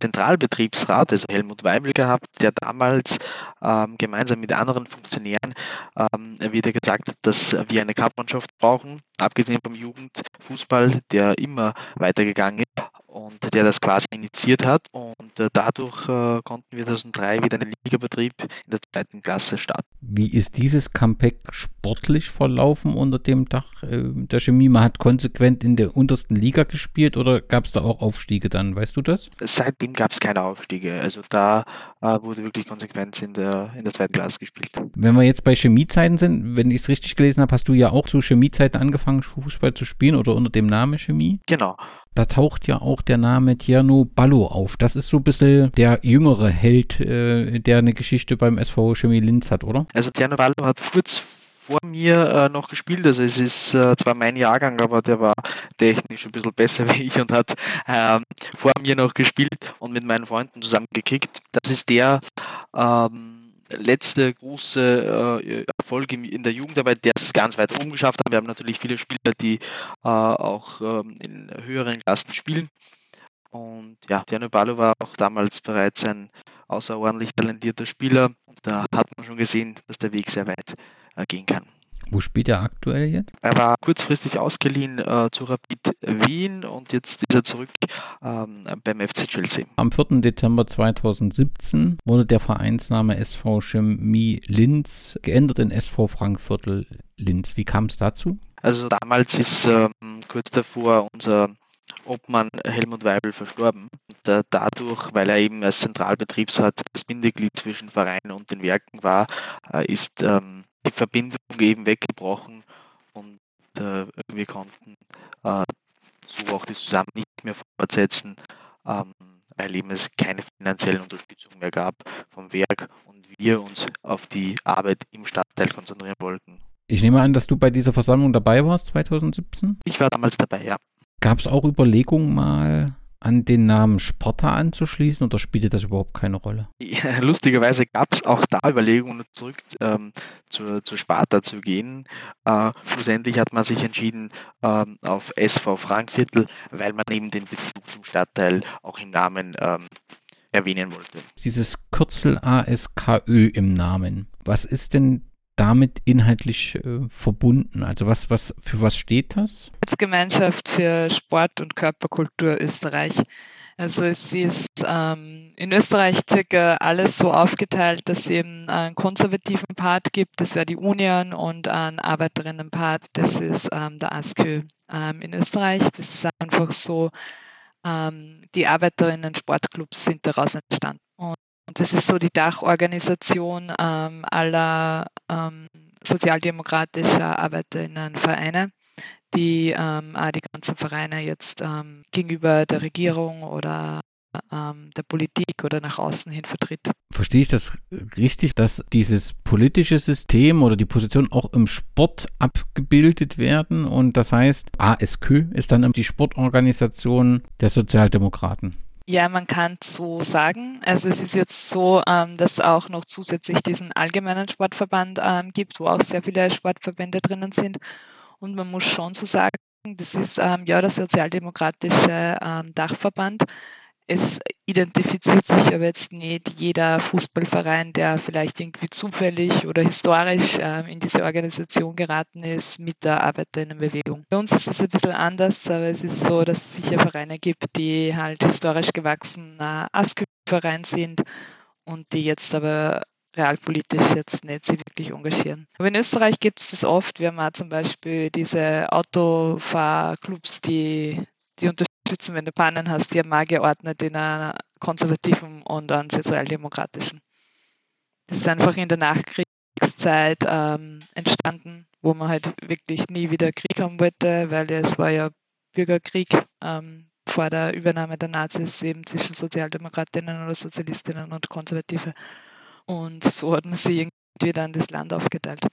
Zentralbetriebsrat, also Helmut Weibel gehabt, der damals ähm, gemeinsam mit anderen Funktionären ähm, wieder gesagt hat, dass wir eine Cup-Mannschaft brauchen, abgesehen vom Jugendfußball, der immer weitergegangen ist und der das quasi initiiert hat. Und äh, dadurch äh, konnten wir 2003 wieder einen Ligabetrieb in der zweiten Klasse starten. Wie ist dieses Comeback sportlich verlaufen unter dem Dach äh, der Chemie? Man hat konsequent in der untersten Liga gespielt oder gab es da auch Aufstiege dann? Weißt du das? Seitdem gab es keine Aufstiege. Also da äh, wurde wirklich konsequent in der, in der zweiten Klasse gespielt. Wenn wir jetzt bei Chemiezeiten sind, wenn ich es richtig gelesen habe, hast du ja auch zu Chemiezeiten angefangen, Fußball zu spielen oder unter dem Namen Chemie? Genau. Da taucht ja auch der Name Tierno Ballo auf. Das ist so ein bisschen der jüngere Held, äh, der eine Geschichte beim SV Chemie Linz hat, oder? Also Tierno Ballo hat kurz vor mir äh, noch gespielt. Also es ist äh, zwar mein Jahrgang, aber der war technisch ein bisschen besser (laughs) wie ich und hat ähm, vor mir noch gespielt und mit meinen Freunden zusammen gekickt. Das ist der ähm, letzte große äh, Erfolg in der Jugendarbeit, der es ganz weit oben geschafft hat. Wir haben natürlich viele Spieler, die äh, auch ähm, in höheren Klassen spielen. Und ja, Diano Balo war auch damals bereits ein außerordentlich talentierter Spieler. Da hat man schon gesehen, dass der Weg sehr weit äh, gehen kann. Wo spielt er aktuell jetzt? Er war kurzfristig ausgeliehen äh, zu Rapid Wien und jetzt ist er zurück ähm, beim FC Chelsea. Am 4. Dezember 2017 wurde der Vereinsname SV Chemie Linz geändert in SV Frankviertel Linz. Wie kam es dazu? Also damals ist ähm, kurz davor unser Obmann Helmut Weibel verstorben. Und, äh, dadurch, weil er eben als Zentralbetriebsrat das Bindeglied zwischen Verein und den Werken war, äh, ist ähm, die Verbindung eben weggebrochen und äh, wir konnten äh, so auch die Zusammenarbeit nicht mehr fortsetzen, ähm, weil eben es keine finanzielle Unterstützung mehr gab vom Werk und wir uns auf die Arbeit im Stadtteil konzentrieren wollten. Ich nehme an, dass du bei dieser Versammlung dabei warst 2017? Ich war damals dabei, ja. Gab es auch Überlegungen mal, an den Namen Sparta anzuschließen oder spielte das überhaupt keine Rolle? Ja, lustigerweise gab es auch da Überlegungen, zurück ähm, zu, zu Sparta zu gehen. Äh, schlussendlich hat man sich entschieden ähm, auf SV Frankviertel, weil man eben den Bezug zum Stadtteil auch im Namen ähm, erwähnen wollte. Dieses Kürzel ASKÖ im Namen, was ist denn damit inhaltlich äh, verbunden? Also was, was, für was steht das? Gemeinschaft für Sport und Körperkultur Österreich. Also es ist ähm, in Österreich circa alles so aufgeteilt, dass es eben einen konservativen Part gibt, das wäre die Union, und einen Arbeiterinnenpart, das ist ähm, der ASKÖ ähm, in Österreich. Das ist einfach so, ähm, die Arbeiterinnen-Sportclubs sind daraus entstanden. Und und das ist so die Dachorganisation ähm, aller ähm, sozialdemokratischer Arbeiterinnenvereine, die ähm, auch die ganzen Vereine jetzt ähm, gegenüber der Regierung oder ähm, der Politik oder nach außen hin vertritt. Verstehe ich das richtig, dass dieses politische System oder die Position auch im Sport abgebildet werden und das heißt, ASK ist dann die Sportorganisation der Sozialdemokraten? Ja, man kann so sagen. Also es ist jetzt so, ähm, dass auch noch zusätzlich diesen allgemeinen Sportverband ähm, gibt, wo auch sehr viele Sportverbände drinnen sind. Und man muss schon so sagen, das ist ähm, ja der sozialdemokratische ähm, Dachverband es identifiziert sich aber jetzt nicht jeder Fußballverein, der vielleicht irgendwie zufällig oder historisch ähm, in diese Organisation geraten ist, mit der Arbeiterinnenbewegung. Bei uns ist es ein bisschen anders, aber es ist so, dass es sicher Vereine gibt, die halt historisch gewachsen äh, Askü-Verein sind und die jetzt aber realpolitisch jetzt nicht sich wirklich engagieren. Aber in Österreich gibt es das oft. Wir haben auch zum Beispiel diese Autofahrclubs, die die unterstützen, wenn du Pannen hast, die haben mal geordnet in einer konservativen und einer sozialdemokratischen. Das ist einfach in der Nachkriegszeit ähm, entstanden, wo man halt wirklich nie wieder Krieg haben wollte, weil es war ja Bürgerkrieg ähm, vor der Übernahme der Nazis eben zwischen Sozialdemokratinnen oder Sozialistinnen und Konservative. Und so hat man sich irgendwie dann das Land aufgeteilt.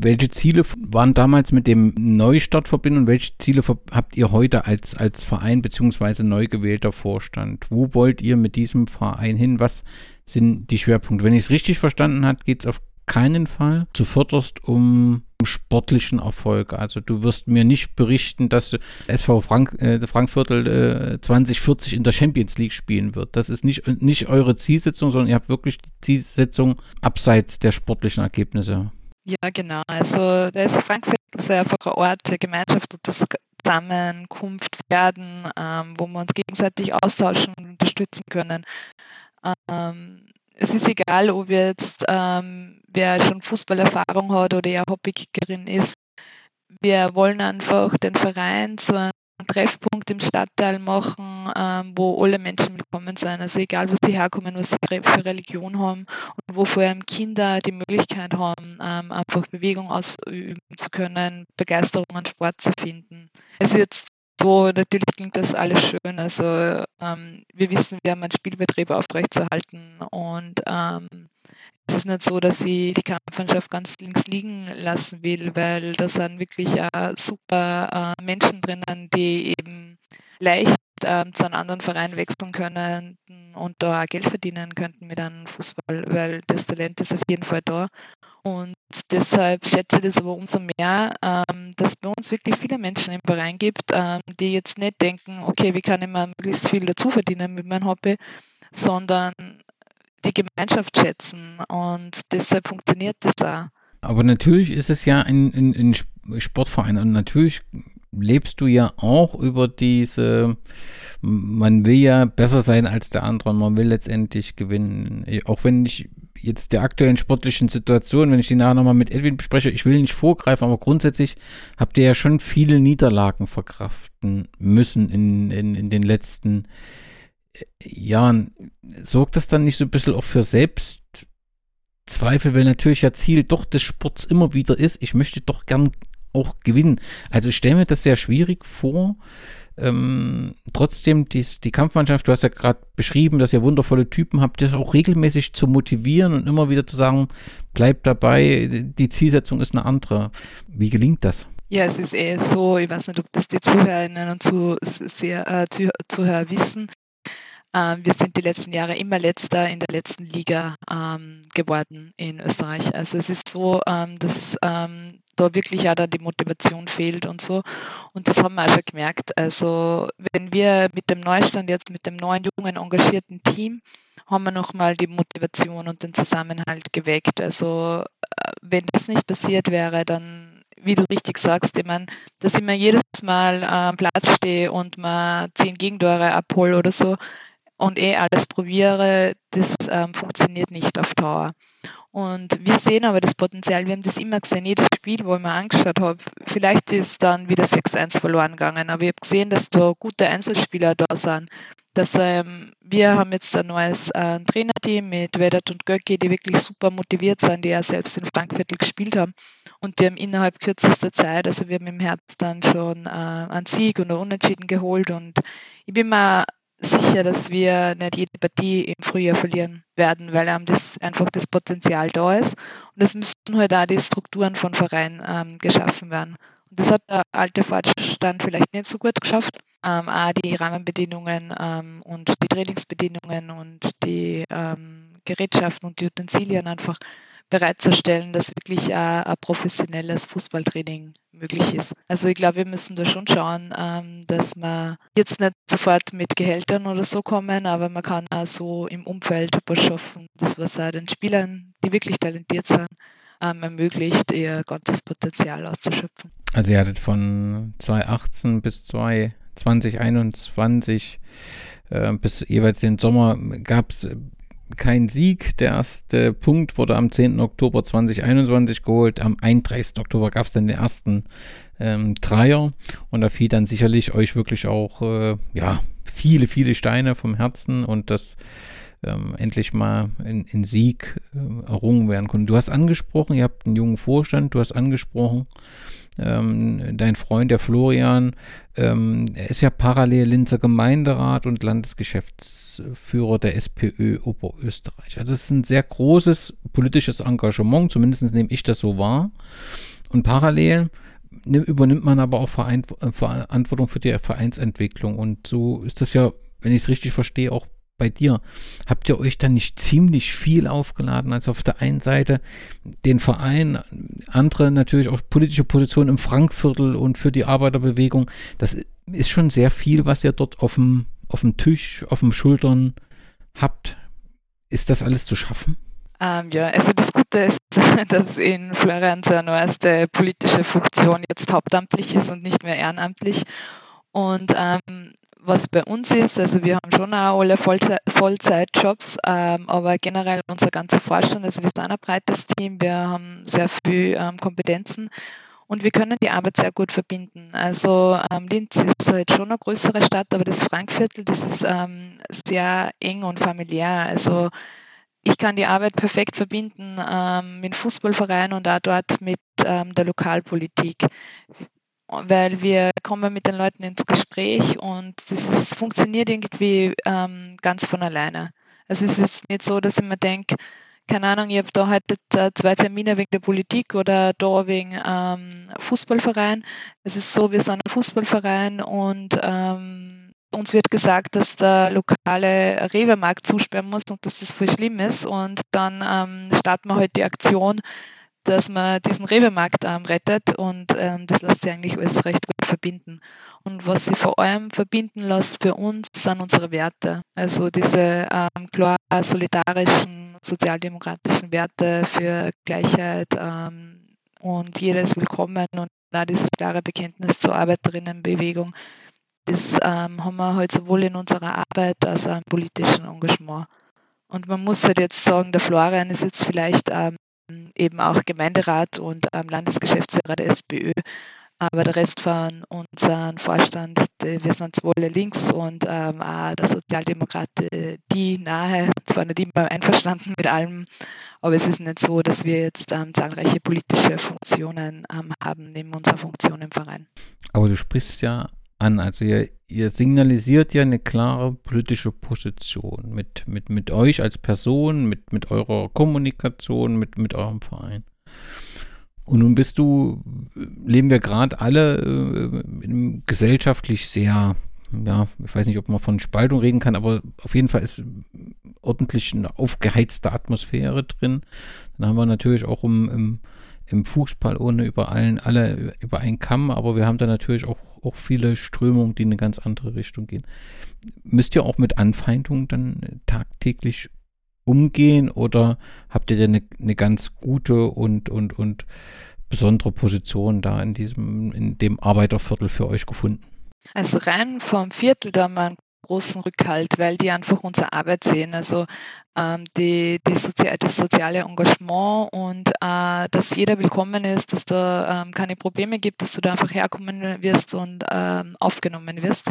Welche Ziele waren damals mit dem Neustart verbunden und welche Ziele habt ihr heute als, als Verein bzw. neu gewählter Vorstand? Wo wollt ihr mit diesem Verein hin? Was sind die Schwerpunkte? Wenn ich es richtig verstanden habe, geht es auf keinen Fall zuvörderst um sportlichen Erfolg. Also du wirst mir nicht berichten, dass SV Frank, äh, Frankviertel äh, 2040 in der Champions League spielen wird. Das ist nicht, nicht eure Zielsetzung, sondern ihr habt wirklich die Zielsetzung abseits der sportlichen Ergebnisse. Ja, genau. Also der ist Frankfurt ist einfach ein Ort der Gemeinschaft und das Zusammenkunft werden, ähm, wo wir uns gegenseitig austauschen und unterstützen können. Ähm, es ist egal, ob jetzt ähm, wer schon Fußballerfahrung hat oder eher Hobbykickerin ist. Wir wollen einfach den Verein zu Treffpunkt im Stadtteil machen, ähm, wo alle Menschen willkommen sind. Also egal, wo sie herkommen, was sie für Religion haben und wo vor allem Kinder die Möglichkeit haben, ähm, einfach Bewegung ausüben zu können, Begeisterung an Sport zu finden. Es ist jetzt so, natürlich klingt das alles schön. Also ähm, wir wissen, wir haben einen Spielbetrieb aufrechtzuerhalten und ähm, es ist nicht so, dass ich die Kampfmannschaft ganz links liegen lassen will, weil da sind wirklich äh, super äh, Menschen drinnen, die eben leicht ähm, zu einem anderen Verein wechseln können und da auch Geld verdienen könnten mit einem Fußball, weil das Talent ist auf jeden Fall da. Und deshalb schätze ich das aber umso mehr, ähm, dass es bei uns wirklich viele Menschen im Verein gibt, ähm, die jetzt nicht denken, okay, wie kann ich mal möglichst viel dazu verdienen mit meinem Hobby, sondern die Gemeinschaft schätzen und deshalb funktioniert das auch. Aber natürlich ist es ja ein, ein, ein Sportverein und natürlich lebst du ja auch über diese, man will ja besser sein als der andere und man will letztendlich gewinnen. Auch wenn ich jetzt der aktuellen sportlichen Situation, wenn ich die nachher nochmal mit Edwin bespreche, ich will nicht vorgreifen, aber grundsätzlich habt ihr ja schon viele Niederlagen verkraften müssen in, in, in den letzten äh, Jahren. Sorgt das dann nicht so ein bisschen auch für Selbstzweifel, weil natürlich ja Ziel doch des Sports immer wieder ist, ich möchte doch gern auch gewinnen. Also ich stelle mir das sehr schwierig vor. Ähm, trotzdem, dies, die Kampfmannschaft, du hast ja gerade beschrieben, dass ihr wundervolle Typen habt, das auch regelmäßig zu motivieren und immer wieder zu sagen, bleibt dabei, die Zielsetzung ist eine andere. Wie gelingt das? Ja, es ist eher so, ich weiß nicht, ob das die Zuhörerinnen und äh, Zuhörer wissen, wir sind die letzten Jahre immer letzter in der letzten Liga ähm, geworden in Österreich. Also es ist so, ähm, dass ähm, da wirklich auch da die Motivation fehlt und so. Und das haben wir auch schon gemerkt. Also wenn wir mit dem Neustand jetzt, mit dem neuen, jungen, engagierten Team, haben wir nochmal die Motivation und den Zusammenhalt geweckt. Also äh, wenn das nicht passiert wäre, dann wie du richtig sagst, ich meine, dass ich mir jedes Mal am Platz stehe und mal zehn Gegentore abhole oder so, und eh alles probiere, das ähm, funktioniert nicht auf Dauer. Und wir sehen aber das Potenzial, wir haben das immer gesehen, jedes Spiel, wo ich mir angeschaut habe, vielleicht ist dann wieder 6-1 verloren gegangen, aber ich habe gesehen, dass da gute Einzelspieler da sind. Dass, ähm, wir haben jetzt ein neues äh, Trainerteam mit Vedat und Göcki, die wirklich super motiviert sind, die ja selbst in Frankfurt gespielt haben. Und die haben innerhalb kürzester Zeit, also wir haben im Herbst dann schon äh, einen Sieg und einen Unentschieden geholt. Und ich bin mir sicher, dass wir nicht jede Partie im Frühjahr verlieren werden, weil ähm, das einfach das Potenzial da ist. Und es müssen halt auch die Strukturen von Vereinen ähm, geschaffen werden. Und das hat der alte Vorstand vielleicht nicht so gut geschafft. Ähm, auch die Rahmenbedingungen ähm, und die Trainingsbedingungen und die ähm, Gerätschaften und die Utensilien einfach bereitzustellen, dass wirklich ein, ein professionelles Fußballtraining möglich ist. Also ich glaube, wir müssen da schon schauen, ähm, dass wir jetzt nicht sofort mit Gehältern oder so kommen, aber man kann auch so im Umfeld was schaffen, das was auch den Spielern, die wirklich talentiert sind, ähm, ermöglicht, ihr ganzes Potenzial auszuschöpfen. Also ihr hattet von 2018 bis 2021 äh, bis jeweils den Sommer gab es kein Sieg. Der erste Punkt wurde am 10. Oktober 2021 geholt. Am 31. Oktober gab es dann den ersten ähm, Dreier. Und da fiel dann sicherlich euch wirklich auch äh, ja, viele, viele Steine vom Herzen und das ähm, endlich mal in, Sieg äh, errungen werden konnte. Du hast angesprochen, ihr habt einen jungen Vorstand, du hast angesprochen, ähm, dein Freund, der Florian, ähm, er ist ja parallel Linzer Gemeinderat und Landesgeschäftsführer der SPÖ Oberösterreich. Also es ist ein sehr großes politisches Engagement, zumindest nehme ich das so wahr. Und parallel übernimmt man aber auch Verantwortung für die Vereinsentwicklung. Und so ist das ja, wenn ich es richtig verstehe, auch bei dir. Habt ihr euch dann nicht ziemlich viel aufgeladen, als auf der einen Seite den Verein, andere natürlich auch politische Positionen im Frankviertel und für die Arbeiterbewegung. Das ist schon sehr viel, was ihr dort auf dem, auf dem Tisch, auf dem Schultern habt. Ist das alles zu schaffen? Ähm, ja, also das Gute ist, (laughs) dass in Florenz seine erste politische Funktion jetzt hauptamtlich ist und nicht mehr ehrenamtlich. Und ähm, was bei uns ist, also wir haben schon auch alle Vollzeit, Vollzeitjobs, ähm, aber generell unser ganzer Vorstand, also wir sind ein breites Team, wir haben sehr viel ähm, Kompetenzen und wir können die Arbeit sehr gut verbinden. Also ähm, Linz ist halt schon eine größere Stadt, aber das Frankviertel, das ist ähm, sehr eng und familiär. Also ich kann die Arbeit perfekt verbinden ähm, mit Fußballvereinen und auch dort mit ähm, der Lokalpolitik weil wir kommen mit den Leuten ins Gespräch und es funktioniert irgendwie ähm, ganz von alleine. Also es ist jetzt nicht so, dass ich mir denke, keine Ahnung, ich habe da heute zwei Termine wegen der Politik oder da wegen ähm, Fußballverein. Es ist so, wir sind ein Fußballverein und ähm, uns wird gesagt, dass der lokale Rewe-Markt zusperren muss und dass das voll schlimm ist. Und dann ähm, starten wir heute die Aktion, dass man diesen Rewe-Markt ähm, rettet und ähm, das lässt sich eigentlich alles recht gut verbinden. Und was sie vor allem verbinden lässt für uns, sind unsere Werte. Also diese ähm, klar solidarischen, sozialdemokratischen Werte für Gleichheit ähm, und jeder ist willkommen und da dieses klare Bekenntnis zur Arbeiterinnenbewegung. Das ähm, haben wir halt sowohl in unserer Arbeit als auch im politischen Engagement. Und man muss halt jetzt sagen, der Florian ist jetzt vielleicht ähm, eben auch Gemeinderat und ähm, Landesgeschäftsführer der SPÖ. Aber der Rest von unserem Vorstand, wir sind zwar alle links und ähm, auch der Sozialdemokrat, die nahe, zwar nicht immer einverstanden mit allem, aber es ist nicht so, dass wir jetzt ähm, zahlreiche politische Funktionen ähm, haben neben unserer Funktion im Verein. Aber du sprichst ja an. Also ihr, ihr signalisiert ja eine klare politische Position mit, mit, mit euch als Person, mit, mit eurer Kommunikation, mit, mit eurem Verein. Und nun bist du, leben wir gerade alle äh, gesellschaftlich sehr, ja, ich weiß nicht, ob man von Spaltung reden kann, aber auf jeden Fall ist ordentlich eine aufgeheizte Atmosphäre drin. Dann haben wir natürlich auch um, im, im Fußball ohne über allen, alle über einen Kamm, aber wir haben da natürlich auch auch viele Strömungen, die in eine ganz andere Richtung gehen. Müsst ihr auch mit Anfeindungen dann tagtäglich umgehen oder habt ihr denn eine, eine ganz gute und, und, und besondere Position da in diesem, in dem Arbeiterviertel für euch gefunden? Also rein vom Viertel, da man großen Rückhalt, weil die einfach unsere Arbeit sehen. Also ähm, die, die Sozi das soziale Engagement und äh, dass jeder willkommen ist, dass da ähm, keine Probleme gibt, dass du da einfach herkommen wirst und ähm, aufgenommen wirst.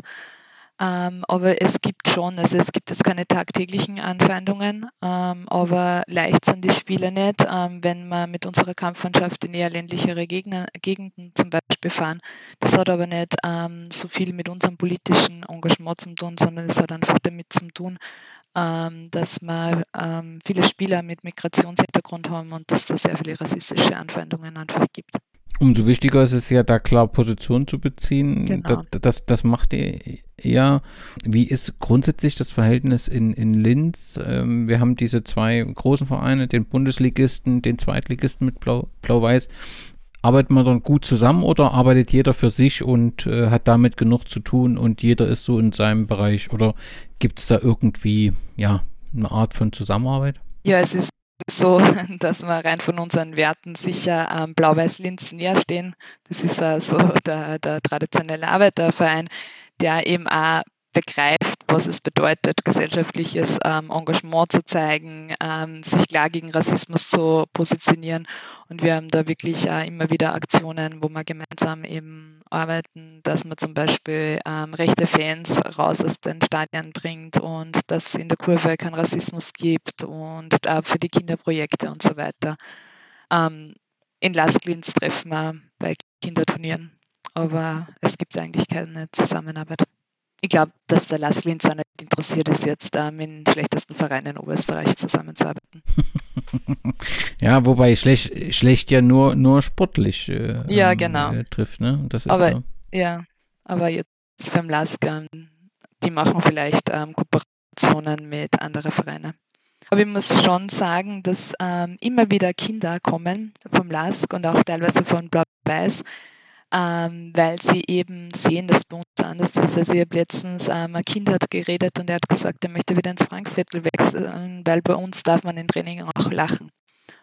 Ähm, aber es gibt schon, also es gibt jetzt keine tagtäglichen Anfeindungen, ähm, aber leicht sind die Spiele nicht, ähm, wenn wir mit unserer Kampfmannschaft in eher ländlichere Gegner, Gegenden zum Beispiel fahren. Das hat aber nicht ähm, so viel mit unserem politischen Engagement zu tun, sondern es hat einfach damit zu tun, ähm, dass wir ähm, viele Spieler mit Migrationshintergrund haben und dass da sehr viele rassistische Anfeindungen einfach gibt. Umso wichtiger ist es ja, da klar Position zu beziehen. Genau. Das, das, das macht ihr ja. Wie ist grundsätzlich das Verhältnis in, in Linz? Ähm, wir haben diese zwei großen Vereine, den Bundesligisten, den Zweitligisten mit Blau, Blau-Weiß. Arbeitet man dann gut zusammen oder arbeitet jeder für sich und äh, hat damit genug zu tun und jeder ist so in seinem Bereich? Oder gibt es da irgendwie, ja, eine Art von Zusammenarbeit? Ja, es ist so, (laughs) dass wir rein von unseren Werten sicher ähm, Blau-Weiß-Linz näher stehen. Das ist also der, der traditionelle Arbeiterverein, der eben auch begreift, was es bedeutet, gesellschaftliches ähm, Engagement zu zeigen, ähm, sich klar gegen Rassismus zu positionieren. Und wir haben da wirklich äh, immer wieder Aktionen, wo wir gemeinsam eben arbeiten, dass man zum Beispiel ähm, rechte Fans raus aus den Stadien bringt und dass es in der Kurve keinen Rassismus gibt und für die Kinderprojekte und so weiter. In Lasklins treffen wir bei Kinderturnieren, aber es gibt eigentlich keine Zusammenarbeit ich glaube, dass der Linz auch nicht interessiert ist, jetzt äh, mit den schlechtesten Vereinen in Oberösterreich zusammenzuarbeiten. (laughs) ja, wobei schlecht, schlecht ja nur, nur sportlich äh, ja, genau. äh, trifft, ne? Das ist aber, so. Ja, aber jetzt beim LASK, ähm, die machen vielleicht ähm, Kooperationen mit anderen Vereinen. Aber ich muss schon sagen, dass ähm, immer wieder Kinder kommen vom LASK und auch teilweise von Blau-Weiß, ähm, weil sie eben sehen, dass bei uns anders ist. Also ich habe letztens ähm, ein Kind hat geredet und er hat gesagt, er möchte wieder ins Frankviertel wechseln, weil bei uns darf man im Training auch lachen.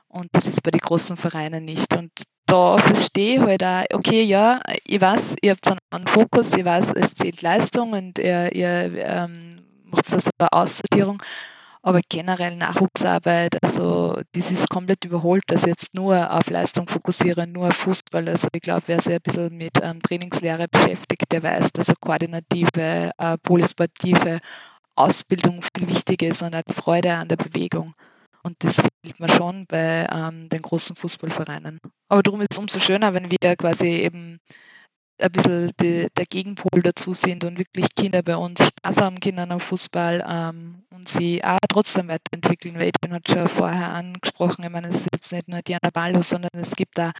Und das ist bei den großen Vereinen nicht. Und da verstehe ich halt auch, okay, ja, ich weiß, ihr habt so einen Fokus, ich weiß, es zählt Leistung und ihr, ihr ähm, macht das eine Aussortierung. Aber generell Nachwuchsarbeit, also das ist komplett überholt, dass jetzt nur auf Leistung fokussieren, nur auf Fußball. Also ich glaube, wer sich ein bisschen mit ähm, Trainingslehre beschäftigt, der weiß, dass eine koordinative, äh, polysportive Ausbildung viel wichtiger ist und eine Freude an der Bewegung. Und das fehlt mir schon bei ähm, den großen Fußballvereinen. Aber darum ist es umso schöner, wenn wir quasi eben ein bisschen die, der Gegenpol dazu sind und wirklich Kinder bei uns Spaß haben können am Fußball ähm, und sie auch trotzdem weiterentwickeln, weil Edwin hat schon vorher angesprochen, ich meine, es ist jetzt nicht nur Diana Ballo, sondern es gibt da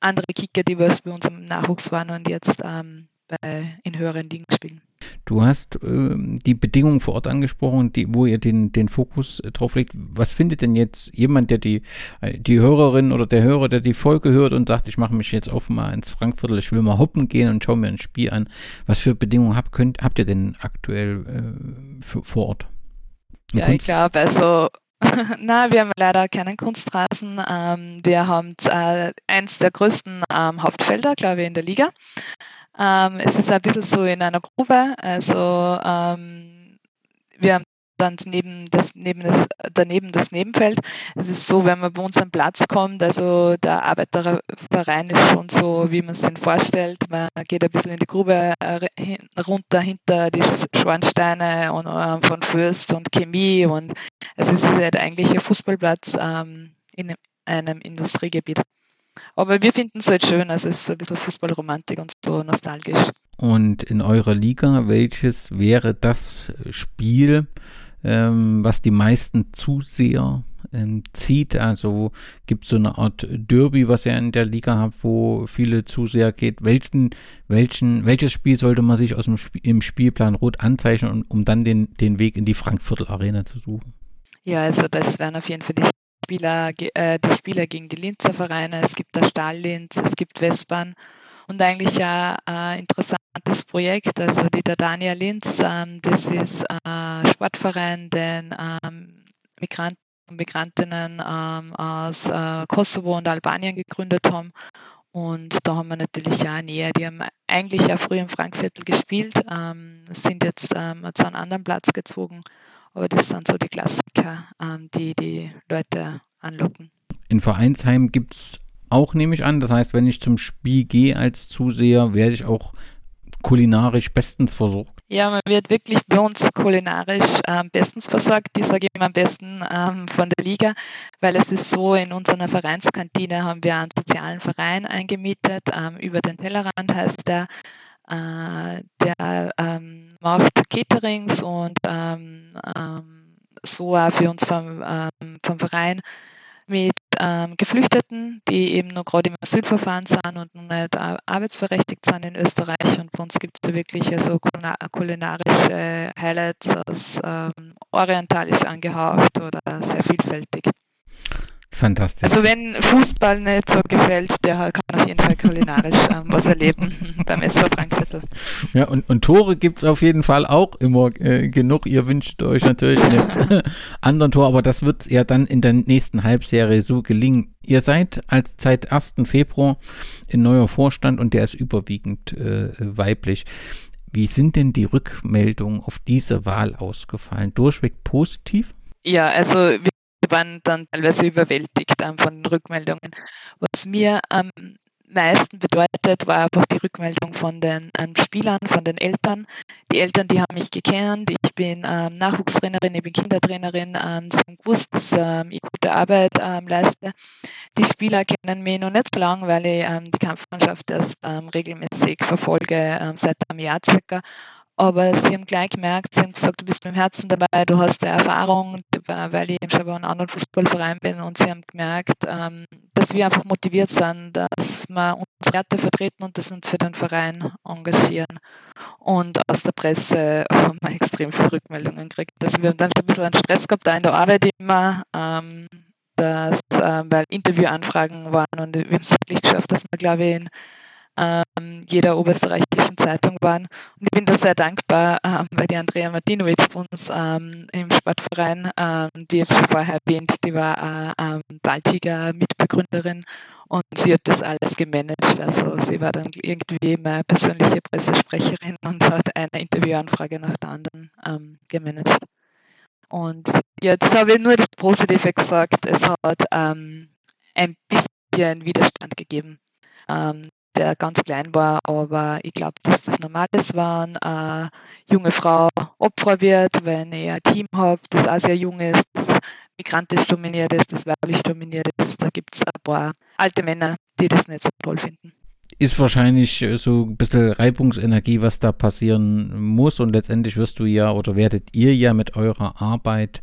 andere Kicker, die bei uns im Nachwuchs waren und jetzt ähm, bei, in höheren Ligen spielen. Du hast äh, die Bedingungen vor Ort angesprochen, die, wo ihr den, den Fokus äh, drauf legt. Was findet denn jetzt jemand, der die, äh, die Hörerin oder der Hörer, der die Folge hört und sagt, ich mache mich jetzt auf mal ins Frankfurter, ich will mal hoppen gehen und schaue mir ein Spiel an. Was für Bedingungen habt, könnt, habt ihr denn aktuell äh, für, vor Ort? ja, Kunst? ich glaube, also (laughs) na, wir haben leider keinen Kunstrasen. Ähm, wir haben äh, eins der größten ähm, Hauptfelder, glaube ich, in der Liga. Ähm, es ist ein bisschen so in einer Grube. Also ähm, wir haben dann neben das, neben das, daneben das Nebenfeld. Es ist so, wenn man bei uns am Platz kommt, also der Arbeiterverein ist schon so, wie man es sich vorstellt. Man geht ein bisschen in die Grube äh, runter hinter die Schornsteine und, äh, von Fürst und Chemie und es ist halt eigentlich ein Fußballplatz ähm, in einem Industriegebiet. Aber wir finden es halt schön, also es ist so ein bisschen Fußballromantik und so nostalgisch. Und in eurer Liga, welches wäre das Spiel, ähm, was die meisten Zuseher ähm, zieht? Also gibt es so eine Art Derby, was ihr in der Liga habt, wo viele Zuseher geht. Welchen, welchen, welches Spiel sollte man sich aus dem Sp im Spielplan rot anzeichnen, um, um dann den, den Weg in die Frankfurter Arena zu suchen? Ja, also das wären auf jeden Fall die Spieler, äh, die Spieler gegen die Linzer Vereine. Es gibt der Stahl Linz, es gibt Westbahn und eigentlich ein äh, interessantes Projekt. Also die der Dania Linz, ähm, das ist ein Sportverein, den ähm, Migranten und Migrantinnen ähm, aus äh, Kosovo und Albanien gegründet haben. Und da haben wir natürlich auch näher. Die haben eigentlich auch früh im Frankviertel gespielt, ähm, sind jetzt ähm, zu einem anderen Platz gezogen aber das sind so die Klassiker, ähm, die die Leute anlocken. In Vereinsheim gibt es auch, nehme ich an. Das heißt, wenn ich zum Spiel gehe als Zuseher, werde ich auch kulinarisch bestens versorgt. Ja, man wird wirklich bei uns kulinarisch ähm, bestens versorgt. Die sage ich immer am besten ähm, von der Liga, weil es ist so, in unserer Vereinskantine haben wir einen sozialen Verein eingemietet. Ähm, über den Tellerrand heißt der. Äh, der ähm, macht Caterings und ähm, ähm, so auch für uns vom, ähm, vom Verein mit ähm, Geflüchteten, die eben noch gerade im Asylverfahren sind und noch nicht arbeitsberechtigt sind in Österreich. Und bei uns gibt es wirklich so kulinarische Highlights als ähm, orientalisch angehaucht oder sehr vielfältig. Fantastisch. Also wenn Fußball nicht so gefällt, der kann auf jeden Fall kulinarisch ähm, was erleben (laughs) beim SV Frankviertel. Ja, und, und Tore gibt es auf jeden Fall auch immer äh, genug. Ihr wünscht euch natürlich einen (laughs) anderen Tor, aber das wird ja dann in der nächsten Halbserie so gelingen. Ihr seid als seit 1. Februar in neuer Vorstand und der ist überwiegend äh, weiblich. Wie sind denn die Rückmeldungen auf diese Wahl ausgefallen? Durchweg positiv? Ja, also wir waren dann teilweise überwältigt ähm, von den Rückmeldungen. Was mir am meisten bedeutet, war einfach die Rückmeldung von den ähm, Spielern, von den Eltern. Die Eltern, die haben mich gekannt. Ich bin ähm, Nachwuchstrainerin, ich bin Kindertrainerin. Ähm, sie haben gewusst, dass ähm, ich gute Arbeit ähm, leiste. Die Spieler kennen mich noch nicht so lange, weil ich ähm, die Kampfmannschaft erst regelmäßig verfolge, seit einem Jahr circa. Aber sie haben gleich gemerkt, sie haben gesagt, du bist mit dem Herzen dabei, du hast Erfahrung, weil ich eben schon bei einem anderen Fußballverein bin und sie haben gemerkt, ähm, dass wir einfach motiviert sind, dass wir unsere Werte vertreten und dass wir uns für den Verein engagieren. Und aus der Presse haben wir extrem viele Rückmeldungen gekriegt. Also wir haben dann schon ein bisschen einen Stress gehabt, da in der Arbeit immer, ähm, dass, äh, weil Interviewanfragen waren und wir haben es wirklich geschafft, dass wir, glaube ich, in ähm, jeder oberösterreichischen Zeitung waren. Und ich bin da sehr dankbar, ähm, weil die Andrea Martinovic bei uns ähm, im Sportverein, ähm, die jetzt schon vorher erwähnt, die war äh, Baltiger Mitbegründerin und sie hat das alles gemanagt. Also sie war dann irgendwie meine persönliche Pressesprecherin (laughs) und hat eine Interviewanfrage nach der anderen ähm, gemanagt. Und jetzt habe ich nur das Positive gesagt. Es hat ähm, ein bisschen Widerstand gegeben. Ähm, der ganz klein war, aber ich glaube, dass das normal ist, wenn eine junge Frau Opfer wird, wenn ich ein Team habe, das auch sehr jung ist, das migrantisch dominiert ist, das weiblich dominiert ist. Da gibt es ein paar alte Männer, die das nicht so toll finden. ist wahrscheinlich äh, so ein bisschen Reibungsenergie, was da passieren muss. Und letztendlich wirst du ja oder werdet ihr ja mit eurer Arbeit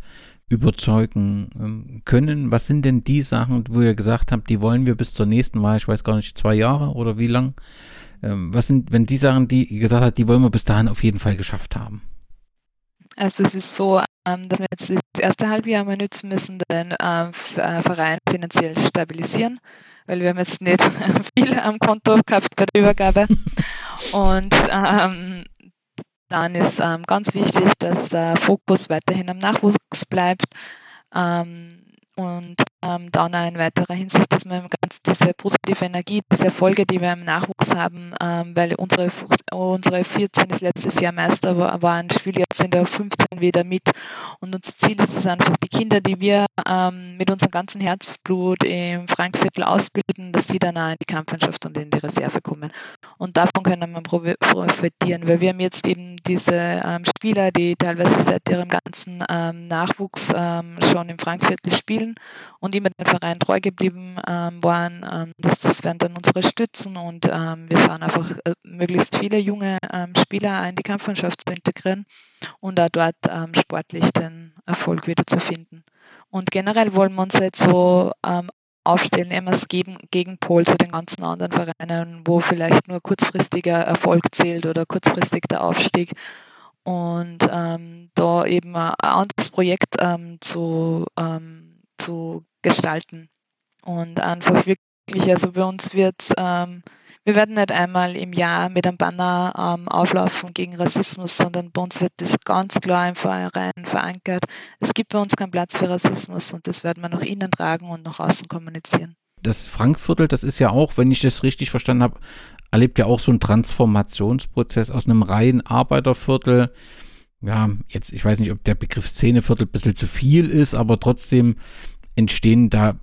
überzeugen ähm, können. Was sind denn die Sachen, wo ihr gesagt habt, die wollen wir bis zur nächsten Wahl, ich weiß gar nicht, zwei Jahre oder wie lang? Ähm, was sind, wenn die Sachen, die ihr gesagt habt, die wollen wir bis dahin auf jeden Fall geschafft haben? Also es ist so, ähm, dass wir jetzt das erste Halbjahr mal nützen müssen, den äh, Verein finanziell stabilisieren, weil wir haben jetzt nicht (laughs) viel am Konto gehabt bei der Übergabe. (laughs) Und ähm, dann ist ähm, ganz wichtig, dass der Fokus weiterhin am Nachwuchs bleibt. Ähm, und ähm, dann auch in weiterer Hinsicht, dass wir ganz diese positive Energie, diese Erfolge, die wir im Nachwuchs haben, ähm, weil unsere, unsere 14 ist letztes Jahr Meister waren, spielen jetzt in der 15 wieder mit. Und unser Ziel ist es einfach, die Kinder, die wir ähm, mit unserem ganzen Herzblut im Frankviertel ausbilden, dass sie dann auch in die Kampfmannschaft und in die Reserve kommen. Und davon können wir profitieren, weil wir haben jetzt eben diese ähm, Spieler, die teilweise seit ihrem ganzen ähm, Nachwuchs ähm, schon im Frankviertel spielen und immer dem Verein treu geblieben ähm, waren. Ähm, das, das werden dann unsere Stützen und ähm, wir schauen einfach äh, möglichst viele junge Spieler in die Kampfmannschaft zu integrieren und auch dort sportlich den Erfolg wieder zu finden. Und generell wollen wir uns jetzt so aufstellen, immer als Gegenpol zu den ganzen anderen Vereinen, wo vielleicht nur kurzfristiger Erfolg zählt oder kurzfristig der Aufstieg. Und ähm, da eben ein anderes Projekt ähm, zu, ähm, zu gestalten. Und einfach wirklich, also bei uns wird ähm, wir werden nicht einmal im Jahr mit einem Banner ähm, auflaufen gegen Rassismus, sondern bei uns wird das ganz klar im Verein verankert. Es gibt bei uns keinen Platz für Rassismus und das werden wir nach innen tragen und nach außen kommunizieren. Das Frankviertel, das ist ja auch, wenn ich das richtig verstanden habe, erlebt ja auch so einen Transformationsprozess aus einem reinen Arbeiterviertel. Ja, jetzt, ich weiß nicht, ob der Begriff Szeneviertel ein bisschen zu viel ist, aber trotzdem entstehen da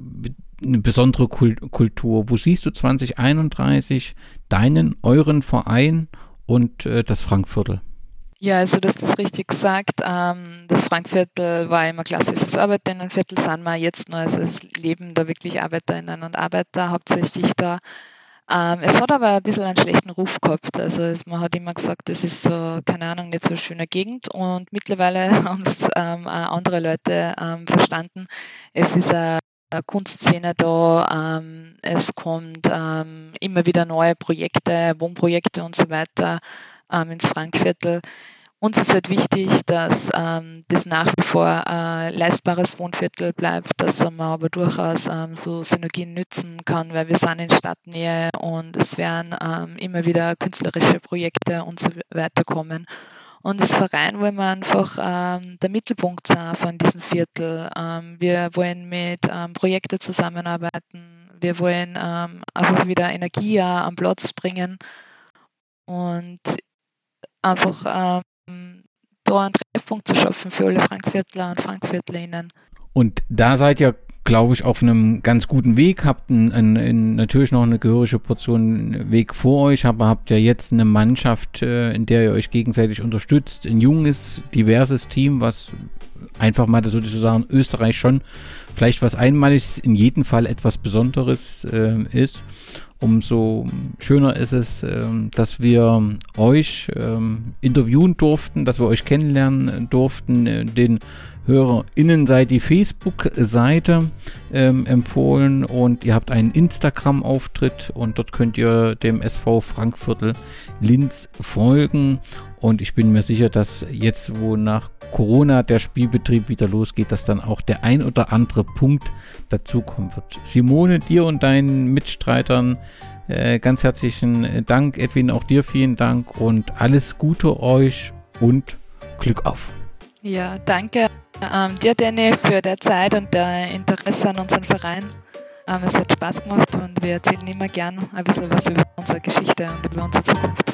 eine besondere Kultur. Wo siehst du 2031 deinen, euren Verein und äh, das Frankviertel? Ja, also du hast das richtig gesagt. Ähm, das Frankviertel war immer klassisches Arbeiterinnenviertel, sind wir jetzt nur, es leben da wirklich Arbeiterinnen und Arbeiter hauptsächlich da. Ähm, es hat aber ein bisschen einen schlechten Ruf gehabt. Also es, man hat immer gesagt, das ist so, keine Ahnung, nicht so eine schöne Gegend. Und mittlerweile (laughs) haben es ähm, andere Leute ähm, verstanden. Es ist eine Kunstszene da. Ähm, es kommt ähm, immer wieder neue Projekte, Wohnprojekte und so weiter ähm, ins Frankviertel. Uns ist halt wichtig, dass ähm, das nach wie vor ein leistbares Wohnviertel bleibt, dass man aber durchaus ähm, so Synergien nützen kann, weil wir sind in Stadtnähe und es werden ähm, immer wieder künstlerische Projekte und so weiter kommen. Und das Verein wollen wir einfach ähm, der Mittelpunkt sein von diesem Viertel. Ähm, wir wollen mit ähm, Projekten zusammenarbeiten. Wir wollen ähm, einfach wieder Energie am Platz bringen und einfach ähm, da einen Treffpunkt zu schaffen für alle Frankviertler und Frankviertlerinnen. Und da seid ihr glaube ich, auf einem ganz guten Weg. Habt ein, ein, ein, natürlich noch eine gehörige Portion Weg vor euch, aber habt ja jetzt eine Mannschaft, äh, in der ihr euch gegenseitig unterstützt. Ein junges, diverses Team, was einfach mal, so zu sagen, Österreich schon vielleicht was Einmaliges, in jedem Fall etwas Besonderes äh, ist. Umso schöner ist es, äh, dass wir euch ähm, interviewen durften, dass wir euch kennenlernen durften, äh, den HörerInnen sei die Facebook-Seite ähm, empfohlen und ihr habt einen Instagram-Auftritt und dort könnt ihr dem SV Frankviertel Linz folgen. Und ich bin mir sicher, dass jetzt, wo nach Corona der Spielbetrieb wieder losgeht, dass dann auch der ein oder andere Punkt dazukommen wird. Simone, dir und deinen Mitstreitern äh, ganz herzlichen Dank. Edwin, auch dir vielen Dank und alles Gute euch und Glück auf. Ja, danke ähm, dir, Danny, für die Zeit und der Interesse an unserem Verein. Ähm, es hat Spaß gemacht und wir erzählen immer gern ein bisschen was über unsere Geschichte und über unsere Zukunft.